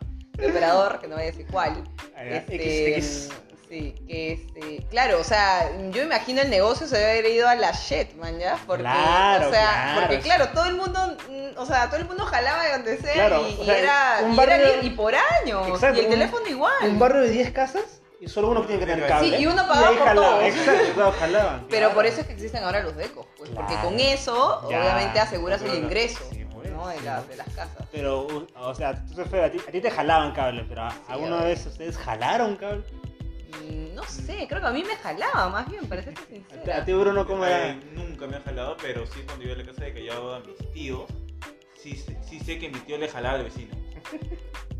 operador, que no voy a decir cuál. Ah, Este, X, X. Sí, que este, claro, o sea, yo imagino el negocio se debe haber ido a la shit, man, ¿ya? Porque, Claro, o sea, claro, porque sí. claro, todo el mundo, mm, o sea, todo el mundo jalaba de donde sea Claro, y, o y sea, era, un y, era y por años, Exacto, y el un- teléfono igual. Un barrio de 10 casas y solo uno tiene que tener Sí, cable. y uno pagaba por jalaba, todos. Exacto, jalaban. Pero claro. por eso es que existen ahora los decos, pues, porque con eso Ya, obviamente aseguras el ingreso Sí, ¿no? de, sí. la- de las casas. Pero, u- o sea, tú a, ti, a ti te jalaban cable, pero ¿a- ¿alguna vez ustedes jalaron cable? Mm, No sé, creo que a mí me jalaba más bien, para serte A ti- A sincera. ti, Bruno, ¿cómo era? Eh, nunca me han jalado, pero sí cuando iba a la casa de Callao a mis tíos, sí, sé- sí sé que mi tío le jalaba al vecino.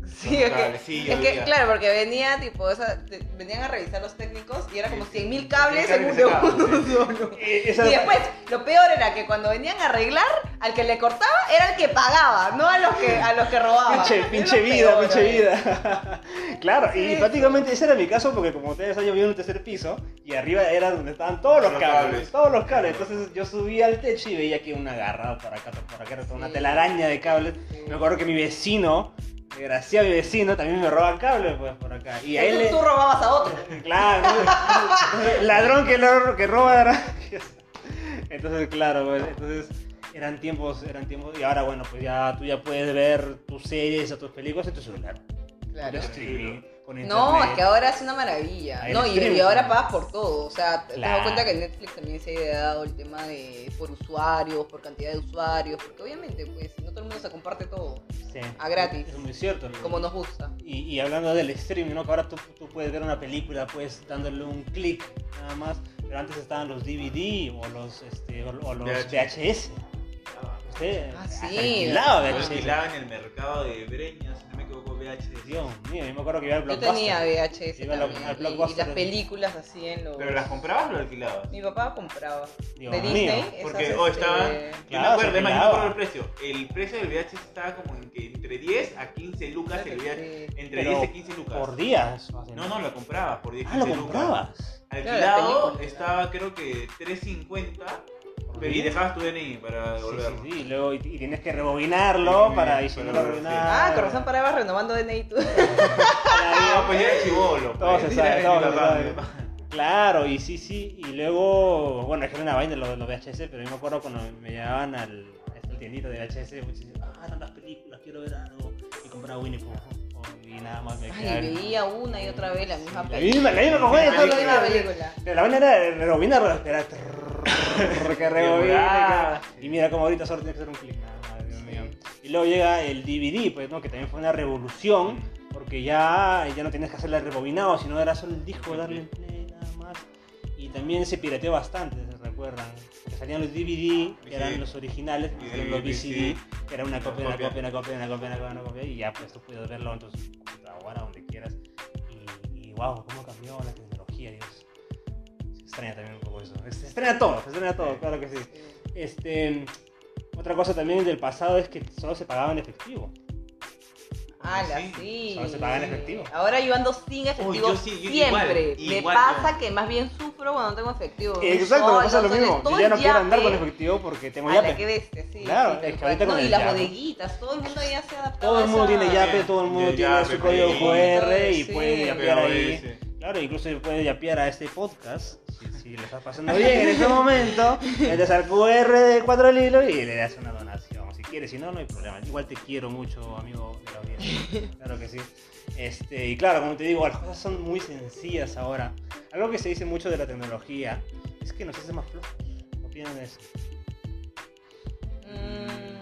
Sí, es que, es claro, porque venía, tipo, esa- venían a revisar los técnicos y era como 100.000 cables Sí, en un cables segundo. Eh, Y después, lo peor era que cuando venían a arreglar, al que le cortaba era el que pagaba, no a los que, a los que robaban. Pinche, vida, peor, pinche vida. claro, y prácticamente ese era mi caso porque como ustedes saben, yo vivía en un tercer piso y arriba era donde estaban todos los Los cables, cables. todos los cables. Entonces yo subía al techo y veía que un agarrado por acá, por acá, una telaraña de cables. Me acuerdo que mi vecino, desgraciado mi vecino, también me roba cables pues por acá. Y a él Tú, le... tú robabas a otro. Claro, ladrón que, lo- que roba. Entonces, claro, pues, entonces eran tiempos, eran tiempos, y ahora bueno, pues ya tú ya puedes ver tus series o tus películas en tu celular. Claro. Streaming, con No, es que ahora es una maravilla. No, y, ahora pagas por todo. O sea, te Claro. das cuenta que Netflix también se ha ideado el tema de por usuarios, por cantidad de usuarios. Porque obviamente, pues, no todo el mundo se comparte todo. Sí, a gratis. Es muy cierto. ¿no? Como nos gusta. Y, y hablando del streaming, ¿no? Que ahora tú, tú puedes ver una película, pues dándole un clic nada más. Pero antes estaban los DVD o los, este, o, o los VHS. VHS. Ah, sí. alquilaba Yo VHS. alquilaba en el mercado de Breña, VHS. Dios mío, yo me acuerdo que iba al Yo Blockbuster. tenía VHS Iba al- también. al y- y, Blockbuster. las películas así en los... ¿Pero las comprabas o las alquilabas? Mi papá compraba. Dios de mío. Disney. esas, Porque hoy este, estaban. Yo Claro, me acuerdo, se además, yo me pelaba. acuerdo el precio. El precio del VHS estaba como en que entre 10 a 15 lucas el VHS. sí. Entre Pero 10 a 15 lucas. Por días. más o No, menos. no, lo comprabas por 10 Ah, lo 15 lucas. comprabas. Claro, Alquilado estaba creo que 3.50 Por pero y dejabas tu DNI para Sí, devolverlo. sí, sí, y luego y, y tienes que rebobinarlo Sí, para y si no lo sí. Ah, con razón parabas renovando DNI tú. No, pues ya era chivolo. Todo pues, se sabe, todo se sabe. Claro, y sí, sí, y luego, bueno, es que era una vaina los, los VHS, pero yo me acuerdo cuando me llevaban al, a esta tiendita de VHS, muchos decían, ah, tantas películas, quiero ver algo, y compraba Winnie Pooh, y nada más me Ay, quedaba. veía una y otra vez la misma La película. misma, la misma Sí, toda La la misma película. La vaina era rebobinarlo, esperar, que que- y mira como ahorita solo tiene que hacer un clic, Dios mío. Y luego llega el DVD, pues, ¿no? Que también fue una revolución, porque ya, ya no tenías que hacerle rebobinado, sino era solo el disco, darle en play, nada más. Y también se pirateó bastante, ¿se recuerdan? Porque salían los DVD, que eran los originales, y salían los VCD, que era una copia, una copia. copia, una copia, una copia, una copia, una copia, y ya pues tú puedes verlo en tu computadora, donde quieras. Y, y wow, cómo cambió la tecnología, Dios. Se extraña también un poco eso. Se extraña todo, se extraña todo, claro que sí. Este, otra cosa también del pasado es que solo se pagaba en efectivo. Ala, Sí, sí. solo se paga en efectivo. Ahora yo ando sin efectivo yo sí, yo siempre. igual, Me igual pasa yo. que más bien sufro cuando no tengo efectivo. Exacto, me pasa lo mismo. Yo ya no el quiero andar con efectivo porque tengo Ala, yape. bestia, sí. Claro, sí, es que ahorita con No, y el las bodeguitas, todo el mundo ya se ha adaptado Todo el a mundo esa- tiene yape, todo el mundo tiene su código. QR y puede yapear ahí. Claro, incluso puede yapear a este podcast. Si, si le estás pasando bien en este momento, metes al QR de cuatro hilos y le das una donación. Si quieres, si no, no hay problema. Igual te quiero mucho, amigo de la audiencia. Claro que sí. Este, y claro, como te digo, las cosas son muy sencillas ahora. Algo que se dice mucho de la tecnología es que nos hace más flojos. ¿Qué opinan de eso? Mm,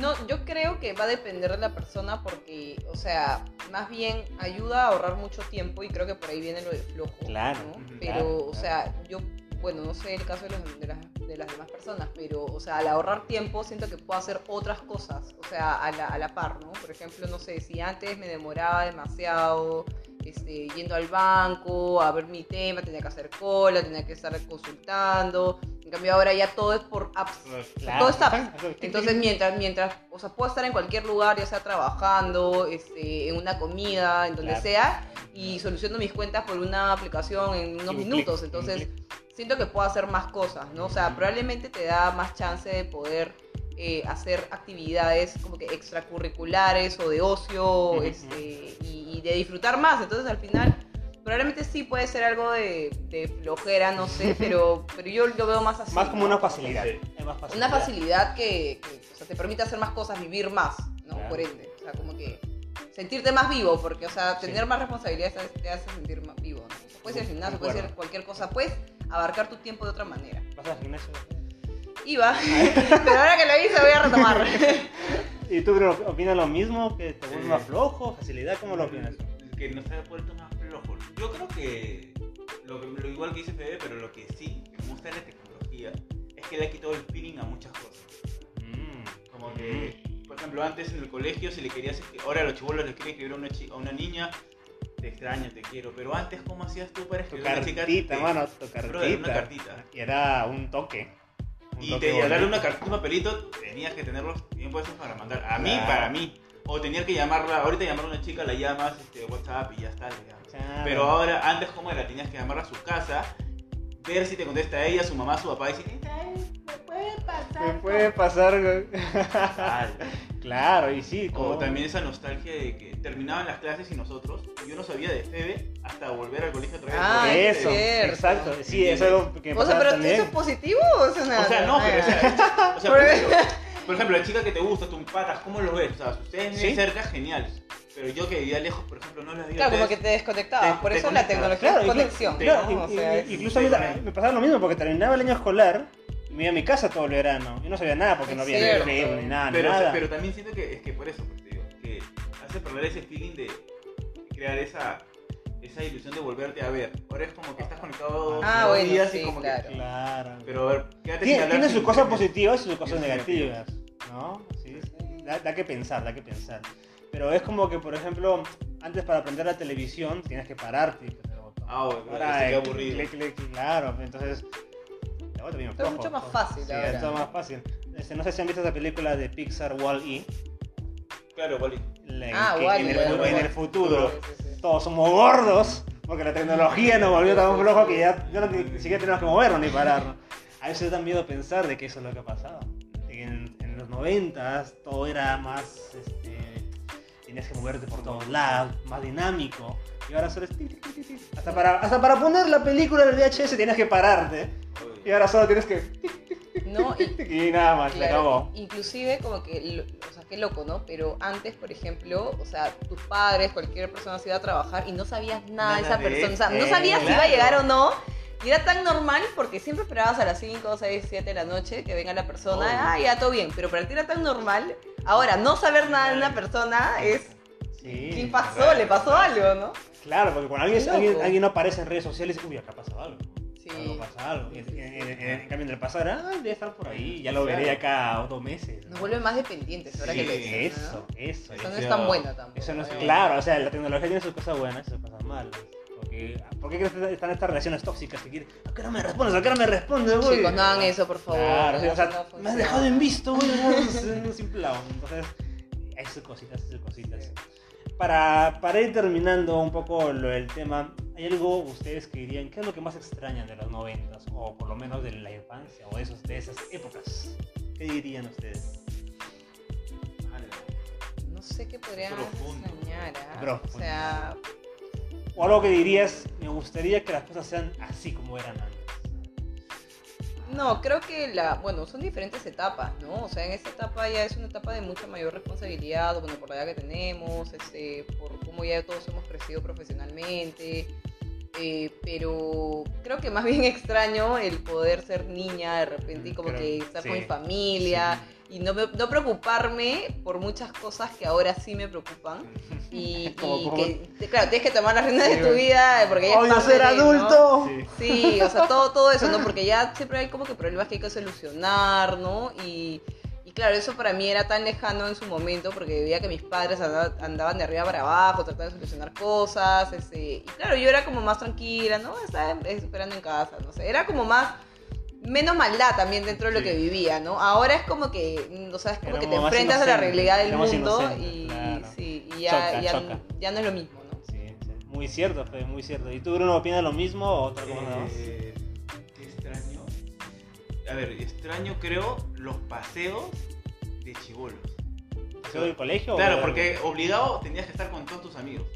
No, yo creo que va a depender de la persona porque, o sea, más bien ayuda a ahorrar mucho tiempo y creo que por ahí viene lo de flojo. Claro, Pero, claro, o sea, yo, bueno, no sé el caso de, los- de las, de las demás personas, pero, o sea, al ahorrar tiempo siento que puedo hacer otras cosas, o sea, a la, a la par, ¿no? Por ejemplo, no sé, si antes me demoraba demasiado este, yendo al banco a ver mi tema, tenía que hacer cola, tenía que estar consultando. En cambio ahora ya todo es por apps. Claro, Todo está. Entonces mientras, mientras, o sea, puedo estar en cualquier lugar, ya sea trabajando, este, en una comida, en donde Claro. sea, y soluciono mis cuentas por una aplicación en unos minutos. Entonces siento que puedo hacer más cosas, ¿no? O sea, probablemente te da más chance de poder eh, hacer actividades como que extracurriculares o de ocio este, y, y de disfrutar más. Entonces al final probablemente sí puede ser algo de, de flojera, no sé, pero, pero yo lo veo más así. Más como ¿no? una facilidad. Sí. Es más Una facilidad que, que, o sea, te permite hacer más cosas, vivir más, ¿no? Claro. Por ende. O sea, como que sentirte más vivo, porque, o sea, Sí. tener más responsabilidades te- hace sentir más vivo, ¿no? O sea, puede ser el gimnasio, puede ser Concuerdo. cualquier cosa, puedes abarcar tu tiempo de otra manera. ¿Vas al gimnasio? Iba, pero ahora que lo hice voy a retomar. ¿Y tú opinas lo mismo? ¿Que te vuelve Sí. más flojo? ¿Facilidad? ¿Cómo lo opinas? Que nos ha vuelto más. Yo creo que lo, que- lo igual que dice Fede, pero lo que sí que me gusta de la tecnología es que le ha quitado el feeling a muchas cosas. Mm. Como que, por ejemplo, antes en el colegio, si le querías, ahora a los chibolos les quieren escribir a una, a una niña, te extraño, te quiero. Pero antes, ¿cómo hacías tú para Tu escribir a una chica? cartita, Te- mano, tu Brother, cartita. una cartita. Y era un toque. Un Y toque te, darle una cartita, un papelito, tenías que tenerlos tiempo esos para mandar. A mí, para mí. O tenías que llamarla, ahorita llamar a una chica, la llamas, este, WhatsApp y ya está, le llamas. Claro. Pero ahora, antes, ¿cómo era? Tenías que llamarla a su casa, ver si te contesta ella, su mamá, su papá, y decir, ¿me puede pasar? Me puede pasar. güey. Tal. claro, y sí. O como- también esa nostalgia de que terminaban las clases y nosotros, yo no sabía de Febe hasta volver al colegio otra vez. Ah, Eso, cierto. exacto. Sí, es algo que me O sea, pero también. ¿eso es positivo o es una... O sea, no, pero o sea, o sea, Por- ejemplo, por ejemplo, la chica que te gusta, tus patas, ¿cómo lo ves? O sea, ustedes ¿Sí? cerca, genial. Pero yo que vivía lejos, por ejemplo, no las vi Claro, como que te desconectabas. Te- Por te eso la tecnología Claro, es conexión. claro, ¿no? O y- sea, y- es- incluso a mí Sí. me pasaba lo mismo porque terminaba el año escolar y me iba a mi casa todo el verano. Yo no sabía nada porque no había cierto. ni Facebook ni nada. pero, ni nada. pero también siento que es que por eso, pues, te digo, que hace perder ese feeling de crear esa, esa ilusión de volverte a ver. Ahora es como que estás conectado Ah, dos bueno, días sí, y como claro. que... Claro. Pero a ver, quédate sin Tiene, hablar tiene sus sin- cosas positivas y sus cosas negativas, ¿no? Sí, da, da que pensar, da que pensar. Pero es como que, por ejemplo, antes para aprender la televisión tienes que pararte y apretar el botón. Ah, bueno, Ahora, sería eh, aburrido. clic, clic, clic, claro, entonces... Todo es mucho más fácil Sí, ahora. es todo más fácil. Este, no sé si han visto esa película de Pixar Wall-E. Claro, en Ah, que Wall-E, en, el, bueno, en el futuro Sí, sí, sí. todos somos gordos porque la tecnología nos volvió tan flojo que ya, ya no, ni, siquiera tenemos que movernos ni pararnos. A veces da miedo pensar de que eso es lo que ha pasado. En, en los noventas todo era más, este, tenías que moverte por todos lados, más dinámico. Y ahora solo es. Hasta para, hasta para poner la película del VHS tienes que pararte. Y ahora solo tienes que... No, y, nada más, se Claro, acabó. Inclusive como que, o sea, qué loco, ¿no? Pero antes, por ejemplo, o sea, tus padres, cualquier persona se iba a trabajar y no sabías nada, de esa de persona. O sea, no él, sabías si iba a llegar o no. Y era tan normal porque siempre esperabas a las 5, 6, 7 de la noche que venga la persona. Ah, ya todo bien. Pero para ti era tan normal. Ahora, no saber nada de una persona es Sí, ¿Qué pasó? ¿Le pasó algo, no? Claro, porque cuando alguien, alguien, no aparece en redes sociales, uy, acá pasa algo. Sí. Algo pasa algo. En, cambio, en el pasado era, ah, debe estar por ahí, ya lo Claro. veré acá dos meses. ¿no? Nos vuelve más dependientes ahora Sí, que lo dices, Eso, ¿no? eso. Eso no es tan bueno tampoco. Eso no es claro, o sea, la tecnología tiene sus cosas buenas y sus cosas malas. Porque, ¿Por qué crees que están estas relaciones tóxicas que quieren, ¿a qué no me respondes? ¿A qué no me respondes, güey? Chicos, no hagan eso, por favor. Claro, sí, o sea, no me has dejado en visto, güey. no, es un simple lado. Entonces, hay sus cositas, sus cositas. Para, para ir terminando un poco lo del tema, ¿hay algo ustedes que dirían, qué es lo que más extrañan de los noventas? O por lo menos de la infancia, o de, esos, de esas épocas. ¿Qué dirían ustedes? No sé qué podría Profundo. extrañar. Profundo. O sea, O algo que dirías, me gustaría que las cosas sean así como eran antes. no, creo que la, bueno, son diferentes etapas, ¿no? O sea, en esta etapa ya es una etapa de mucha mayor responsabilidad, bueno, por la edad que tenemos, este, por cómo ya todos hemos crecido profesionalmente. eh, pero creo que más bien extraño el poder ser niña de repente y como Creo- que estar con mi familia y no, me- no preocuparme por muchas cosas que ahora sí me preocupan. Y, Como- y como- que, claro, tienes que tomar las riendas Sí, de tu vida porque ya es ¡Odio parte ser adulto! Sí. Sí, o sea, todo, todo eso, ¿no? Porque ya siempre hay como que problemas que hay que solucionar, ¿no? Y, y claro, eso para mí era tan lejano en su momento porque veía que mis padres andaba- andaban de arriba para abajo, tratando de solucionar cosas, este, y claro, yo era como más tranquila, ¿no? Estaba en- esperando en casa, no sé, era como más... Menos maldad también dentro de lo Sí. que vivía, ¿no? Ahora es como que, mm, o sea, es como Éramos que te más enfrentas a la realidad del éramos mundo y, claro. sí, y ya, Choca, ya, choca. ya no es lo mismo, ¿no? Sí, sí. Muy cierto, Fede, muy cierto. ¿Y tú, Bruno, opinas lo mismo o otra cosa más? Eh, qué extraño. A ver, extraño creo los paseos de chivolos. ¿Paseo del colegio? Claro, porque obligado tenías que estar con todos tus amigos.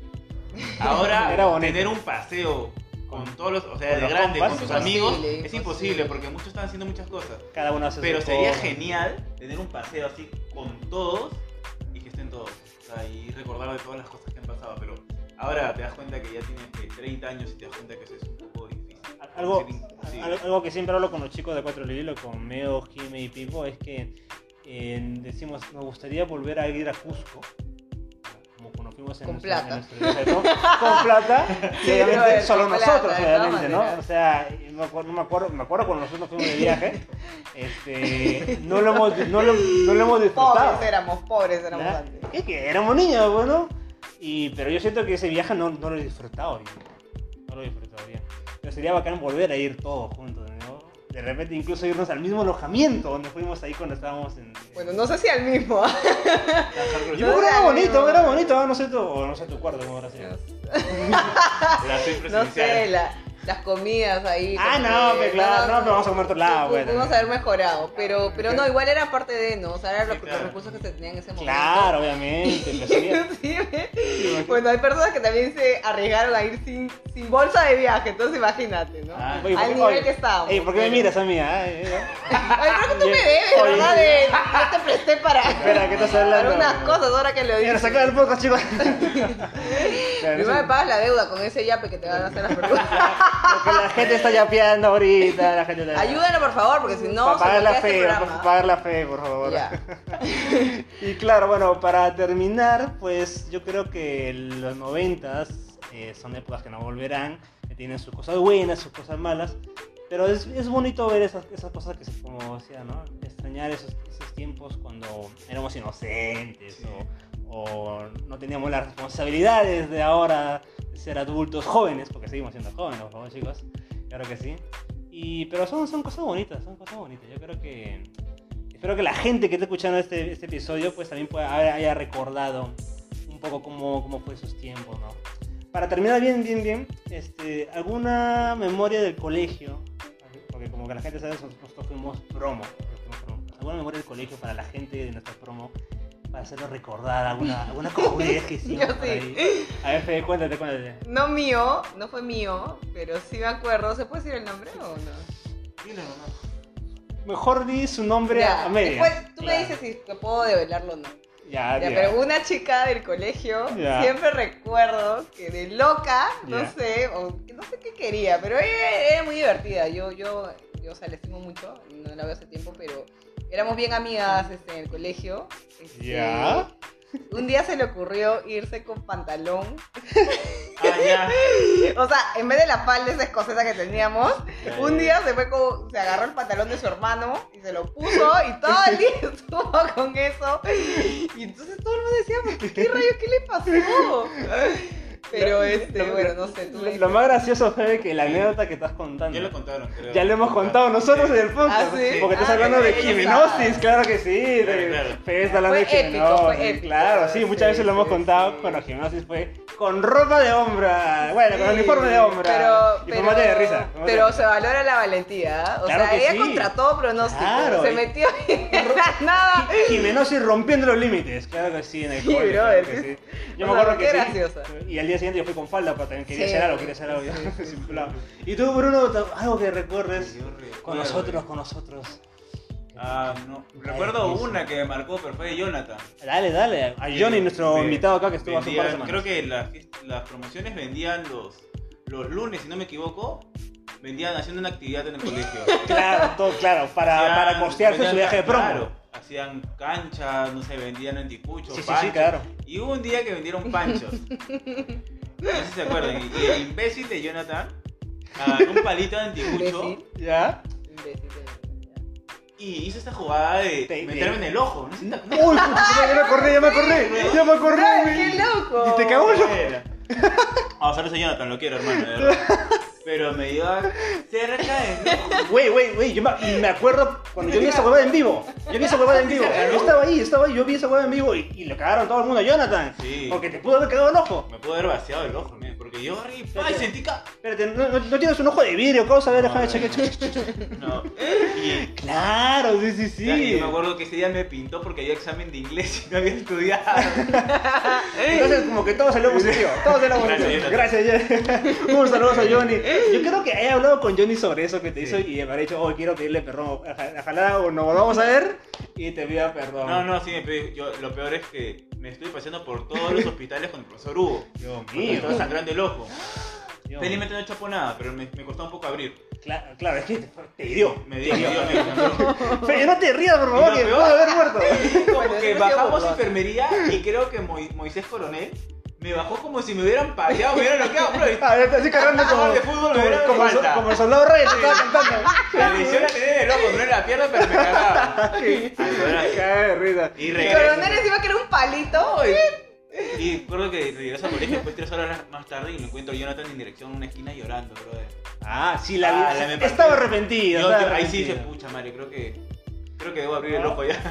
Ahora, tener un paseo con todos los, o sea, de grande, con imposible, amigos, es imposible. porque muchos están haciendo muchas cosas. Cada uno hace Pero su sería cosa. genial tener un paseo así con todos y que estén todos. O sea, y recordar de todas las cosas que han pasado. Pero ahora te das cuenta que ya tienes que 30 años y te das cuenta que eso es un poco difícil. Algo, que siempre hablo con los chicos de Cuatro Lilo, con Meo, Jime y Pipo, es que eh, decimos, nos gustaría volver a ir a Cusco. Fuimos en Con nuestro, plata. en nuestro viaje, ¿no? Con plata. y Sí, obviamente brother, solo nosotros, obviamente, ¿no? O sea, me acuerdo, no me acuerdo, me acuerdo cuando nosotros fuimos de viaje, este, no, lo hemos, no, lo, no lo hemos disfrutado. Pobres éramos, pobres éramos ¿Ya? antes. Es que éramos niños, bueno. Y, pero yo siento que ese viaje no, no lo he disfrutado bien. No lo he disfrutado bien. Pero sería bacán volver a ir todos juntos, ¿no? De repente incluso irnos al mismo alojamiento donde fuimos ahí cuando estábamos en... Bueno, no sé si al mismo. Yo creo que era bonito, era bonito, ¿no? sé tu, o no sé tu cuarto cómo habrá sido. La soy No sé, la- las comidas ahí. Ah, no, que- pero claro, no, pero vamos a comer otro lado, bueno. Pudimos haber mejorado, pero, pero no, igual era parte de, ¿no? O sea, eran Sí, los, los claro. recursos que se tenían en ese momento. Claro, obviamente. pero sería- Sí, ¿ve? bueno, hay personas que también se arriesgaron a ir sin, sin bolsa de viaje, entonces imagínate, ¿no? Ah, Oye, ¿por Al qué- nivel oye, que estábamos. Ey, ¿por qué me miras a mí? ah? Eh, eh. Ay, creo que tú me debes, oye, ¿verdad? De, yo te presté para, Espera, ¿qué estás para hablando? unas cosas ahora que lo Mira, dices. saca el poco, chicos. Primero me pagas la deuda con ese yape que te van a hacer las personas. Porque la gente está yapeando ahorita, la gente está... Ayúdalo, por favor, porque si no, para pagar la bloquea este fe, para pagar la fe, por favor. Ya. Y claro, bueno, para terminar, pues yo creo que los noventas eh, son épocas que no volverán, que tienen sus cosas buenas, sus cosas malas, pero es, es bonito ver esas, esas cosas que, se- como decía, ¿no? Extrañar esos, esos tiempos cuando éramos inocentes o, o no teníamos las responsabilidades de ahora ser adultos jóvenes, porque seguimos siendo jóvenes, por chicos, claro que sí. Y, pero son, son cosas bonitas, son cosas bonitas. Yo creo que espero que la gente que esté escuchando este, este episodio pues también pueda, haya recordado un poco cómo, cómo fue esos tiempos, ¿no? Para terminar bien, bien, bien, este, ¿alguna memoria del colegio? Porque como que la gente sabe, nosotros fuimos promo. ¿Alguna memoria del colegio para la gente de nuestro promo? Para hacerlo recordar alguna, alguna cojudez que hicimos Yo por sí. ahí. A ver, Fede, cuéntate, cuéntate. No mío, no fue mío, pero sí me acuerdo. ¿Se puede decir el nombre o no? Dile nomás. Mejor di su nombre Ya, a media. Después tú me dices si te puedo develarlo o no. Ya, Ya, ya. pero una chica del colegio, Ya. siempre recuerdo que de loca, no Ya. sé, o no sé qué quería, pero ella era muy divertida. Yo, yo, yo, o sea, le estimo mucho, no la veo hace tiempo, pero éramos bien amigas este, en el colegio. este, Ya. un día se le ocurrió irse con pantalón. Ah, ya. O sea, en vez de la falda esa escocesa que teníamos, un día se fue con, se agarró el pantalón de su hermano y se lo puso y todo el día estuvo con eso. Y entonces todo el mundo decía, ¿por qué rayos qué le pasó? Pero este, Lo- bueno, no sé, tú Lo, lo más gracioso fue que la anécdota que estás contando. Ya lo contaron, creo. Ya lo hemos contado nosotros en el podcast. Ah, ¿sí? Porque estás Ah, hablando de saben. claro que sí. Claro, de claro. Fede está hablando Fue de épico, Gimenosis. fue épico. Claro, sí, muchas Sí, veces lo hemos contado. sí. Bueno, Gimenosis fue con ropa de hombra. Bueno, con uniforme de hombra. Pero, y pero, de risa. pero se valora la valentía. ¿ah? O Claro sea, que ella sí. contrató pronóstico. Claro, se y- metió en la nada. Gimenosis rompiendo los límites, claro que sí, en el Sí, cole, brother, claro que sí. sí. Yo me acuerdo que sí. graciosa. Y al día siguiente yo fui con falda, pero también quería Sí. hacer algo, quería hacer algo. Sí. Y tú, Bruno, algo que recuerdes recuerdo. con nosotros, con nosotros. Ah, no. Recuerdo una que me marcó, pero fue de Jonathan. Dale, dale. A Johnny, nuestro Sí. invitado acá que estuvo hace un par de Vendían- semanas. Creo que las, promociones vendían los, los lunes, si no me equivoco, vendían haciendo una actividad en el colegio. Claro, todo claro, para, Hacían- para costearse su viaje de promo. Claro, hacían canchas, no sé, vendían anticuchos, Sí, sí, sí, claro. Y hubo un día que vendieron panchos. No sé si se acuerdan. Y, el imbécil de Jonathan agarró un palito de anticucho Imbécil. ¿Ya? Imbécil, y hizo esta jugada de Te- meterme en el ojo. No sé si te acuerdas. Uy, ya me acordé, ya me acordé, ya me acordé, güey. ¡Qué loco! Y te cagó yo. Era. Vamos a ver a Jonathan, lo quiero, hermano, de verdad. Pero me dio cerca de Güey, güey, güey, yo me, acuerdo cuando yo vi esa huevada en vivo. Yo vi esa huevada en vivo. Yo estaba ahí, estaba ahí, yo vi esa huevada en vivo y, y le cagaron todo el mundo a Jonathan. Sí. Porque te pudo haber cagado el ojo. Me pudo haber vaciado el ojo, man, porque yo sentí ca... Espérate, no, no- no tienes un ojo de vidrio, cosa, a ver, déjame chequear. No. Y, Claro, sí, sí, sí. y me acuerdo que ese día me pintó porque había examen de inglés y no había estudiado. Entonces, como que todo salió positivo. Todo salió positivo. Gracias, Gracias, Johnny. Un saludo a Johnny. Yo creo que he hablado con Johnny sobre eso que te hizo y me habría dicho, oh, quiero pedirle perdón Jalada o nos vamos a ver y te pida perdón. No, no, sí, me pedí- yo, lo peor es que me estoy paseando por todos los hospitales con el profesor Hugo. Dios mío. estaba sangrando el ojo. Felizmente no chapó nada, pero me, me costó un poco abrir. Claro, claro, es que te, te hirió. Me dio, me dio, me dio. Fe, no te rías, por favor, lo que peor- puedo haber muerto. Como Bueno, que bajamos enfermería y creo que Mo- Moisés Coronel me bajó como si me hubieran pateado, me hubieran bloqueado, bro. Ah, ya está así cargando como, de fútbol me como, como, falta. como el soldado rey, te estaba cantando. La lesión la tenía en el ojo, no en la pierna, pero me cagaba. Sí. Ay, era- Cae de risa. Y coronel encima que era un palito. Y recuerdo que regreso al colegio después tres horas más tarde y me encuentro a Jonathan en dirección a una esquina llorando, brother. Ah, sí, la Ah, vi. la me partí. Estaba arrepentido. Yo- estaba ahí sí dije, arrepentido. pucha madre, creo que creo que debo abrir el ojo ya.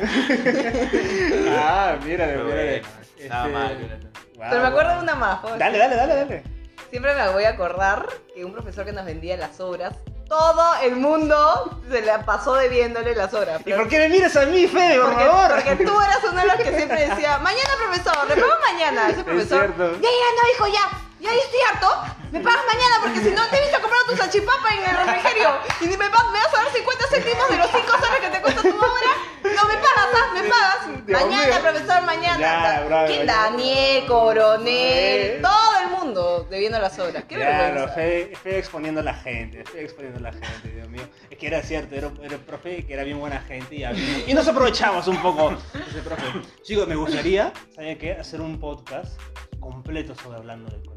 Ah, mírale, Pero mírale. bueno, estaba Este, mal, Jonathan. wow, Pero me acuerdo wow. de una más. ¿puedo Dale, dale, dale, dale. Siempre me voy a acordar que un profesor que nos vendía las obras, todo el mundo se la pasó debiéndole las obras. ¿Y por qué me miras a mí, Fede, por porque, favor? porque tú eras uno de los que siempre decía, mañana profesor, le mañana. Ese profesor, cierto. ya, ya, no, hijo, ya, ya estoy harto, me pagas mañana porque si no te he visto comprar tu salchipapa en el refrigerio y ni me, vas a dar 50 céntimos de los 5 soles que te cuesta tu obra, no me pagas, ¿ah? me pagas. Dios mañana, mío. profesor, mañana. Ya, bravo, ¿Quién? ya. Daniel, Coronel, todo el mundo debiendo las obras. Qué Claro, vergüenza. Fede, Fede exponiendo a la gente, Fede exponiendo a la gente, Dios mío. Es que era cierto, era, era un profe que era bien buena gente y, había- y nos aprovechamos un poco de ese profe. Chicos, me gustaría, ¿saben qué? Hacer un podcast completo sobre hablando colegio.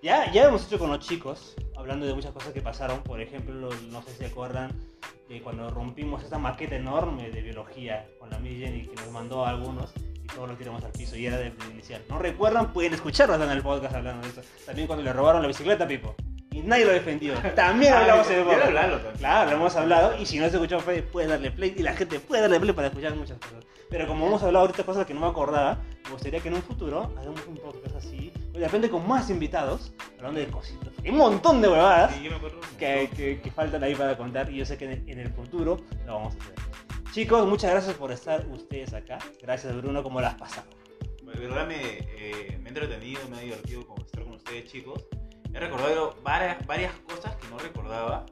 Ya, ya hemos hecho con los chicos, hablando de muchas cosas que pasaron, por ejemplo, no sé si se acuerdan de cuando rompimos esta maqueta enorme de biología con la Miss Jenny que nos mandó a algunos y todos lo tiramos al piso y era de inicial. ¿No recuerdan? Pueden escucharnos en el podcast hablando de eso. También cuando le robaron la bicicleta a Pipo. Y nadie lo defendió. También hablamos también. Claro, lo hemos hablado y si no se escuchó puede darle play y la gente puede darle play para escuchar muchas cosas. Pero como hemos hablado ahorita cosas que no me acordaba, me gustaría que en un futuro hagamos un podcast así, de repente con más invitados, hablando de cositas. Hay un montón de huevadas Sí, que, que- que faltan ahí para contar y yo sé que en el, en el futuro lo vamos a hacer. Chicos, muchas gracias por estar ustedes acá. Gracias Bruno, ¿cómo las has pasado? De verdad me, eh, me he entretenido, me ha divertido como estar con ustedes chicos. He recordado varias, varias cosas que no recordaba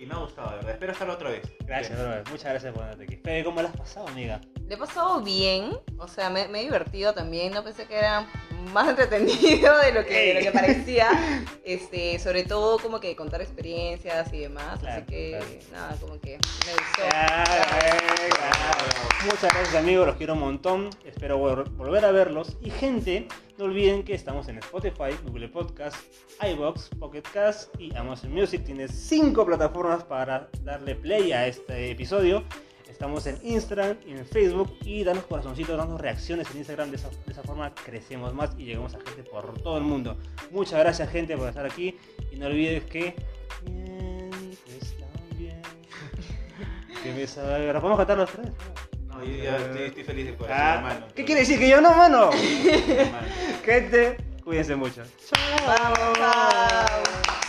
y me ha gustado, de verdad. Espero estarlo otra vez. Gracias, brother. Muchas gracias por estar aquí. Fede, ¿cómo las has pasado, amiga? Le he pasado bien, o sea, me, me he divertido también, no pensé que eran más entretenido de lo que, de lo que parecía. Este, sobre todo como que contar experiencias y demás. Claro, así que claro. nada, como que me gustó. Muchas gracias amigos, los quiero un montón. Espero vol- volver a verlos. Y gente, no olviden que estamos en Spotify, Google Podcast, iBox, Pocket Cast y Amazon Music. Tienes cinco plataformas para darle play a este episodio. Estamos en Instagram y en Facebook y danos corazoncitos, danos reacciones en Instagram. De esa, de esa forma crecemos más y llegamos a gente por todo el mundo. Muchas gracias gente por estar aquí y no olvides que... Mientes también. Que me. ¿Ahora podemos cantar los tres? Estoy, estoy feliz de corazón, ah, mano. ¿Qué quiere decir? ¿Que yo no, mano? Gente, cuídense mucho. Chao. Chao.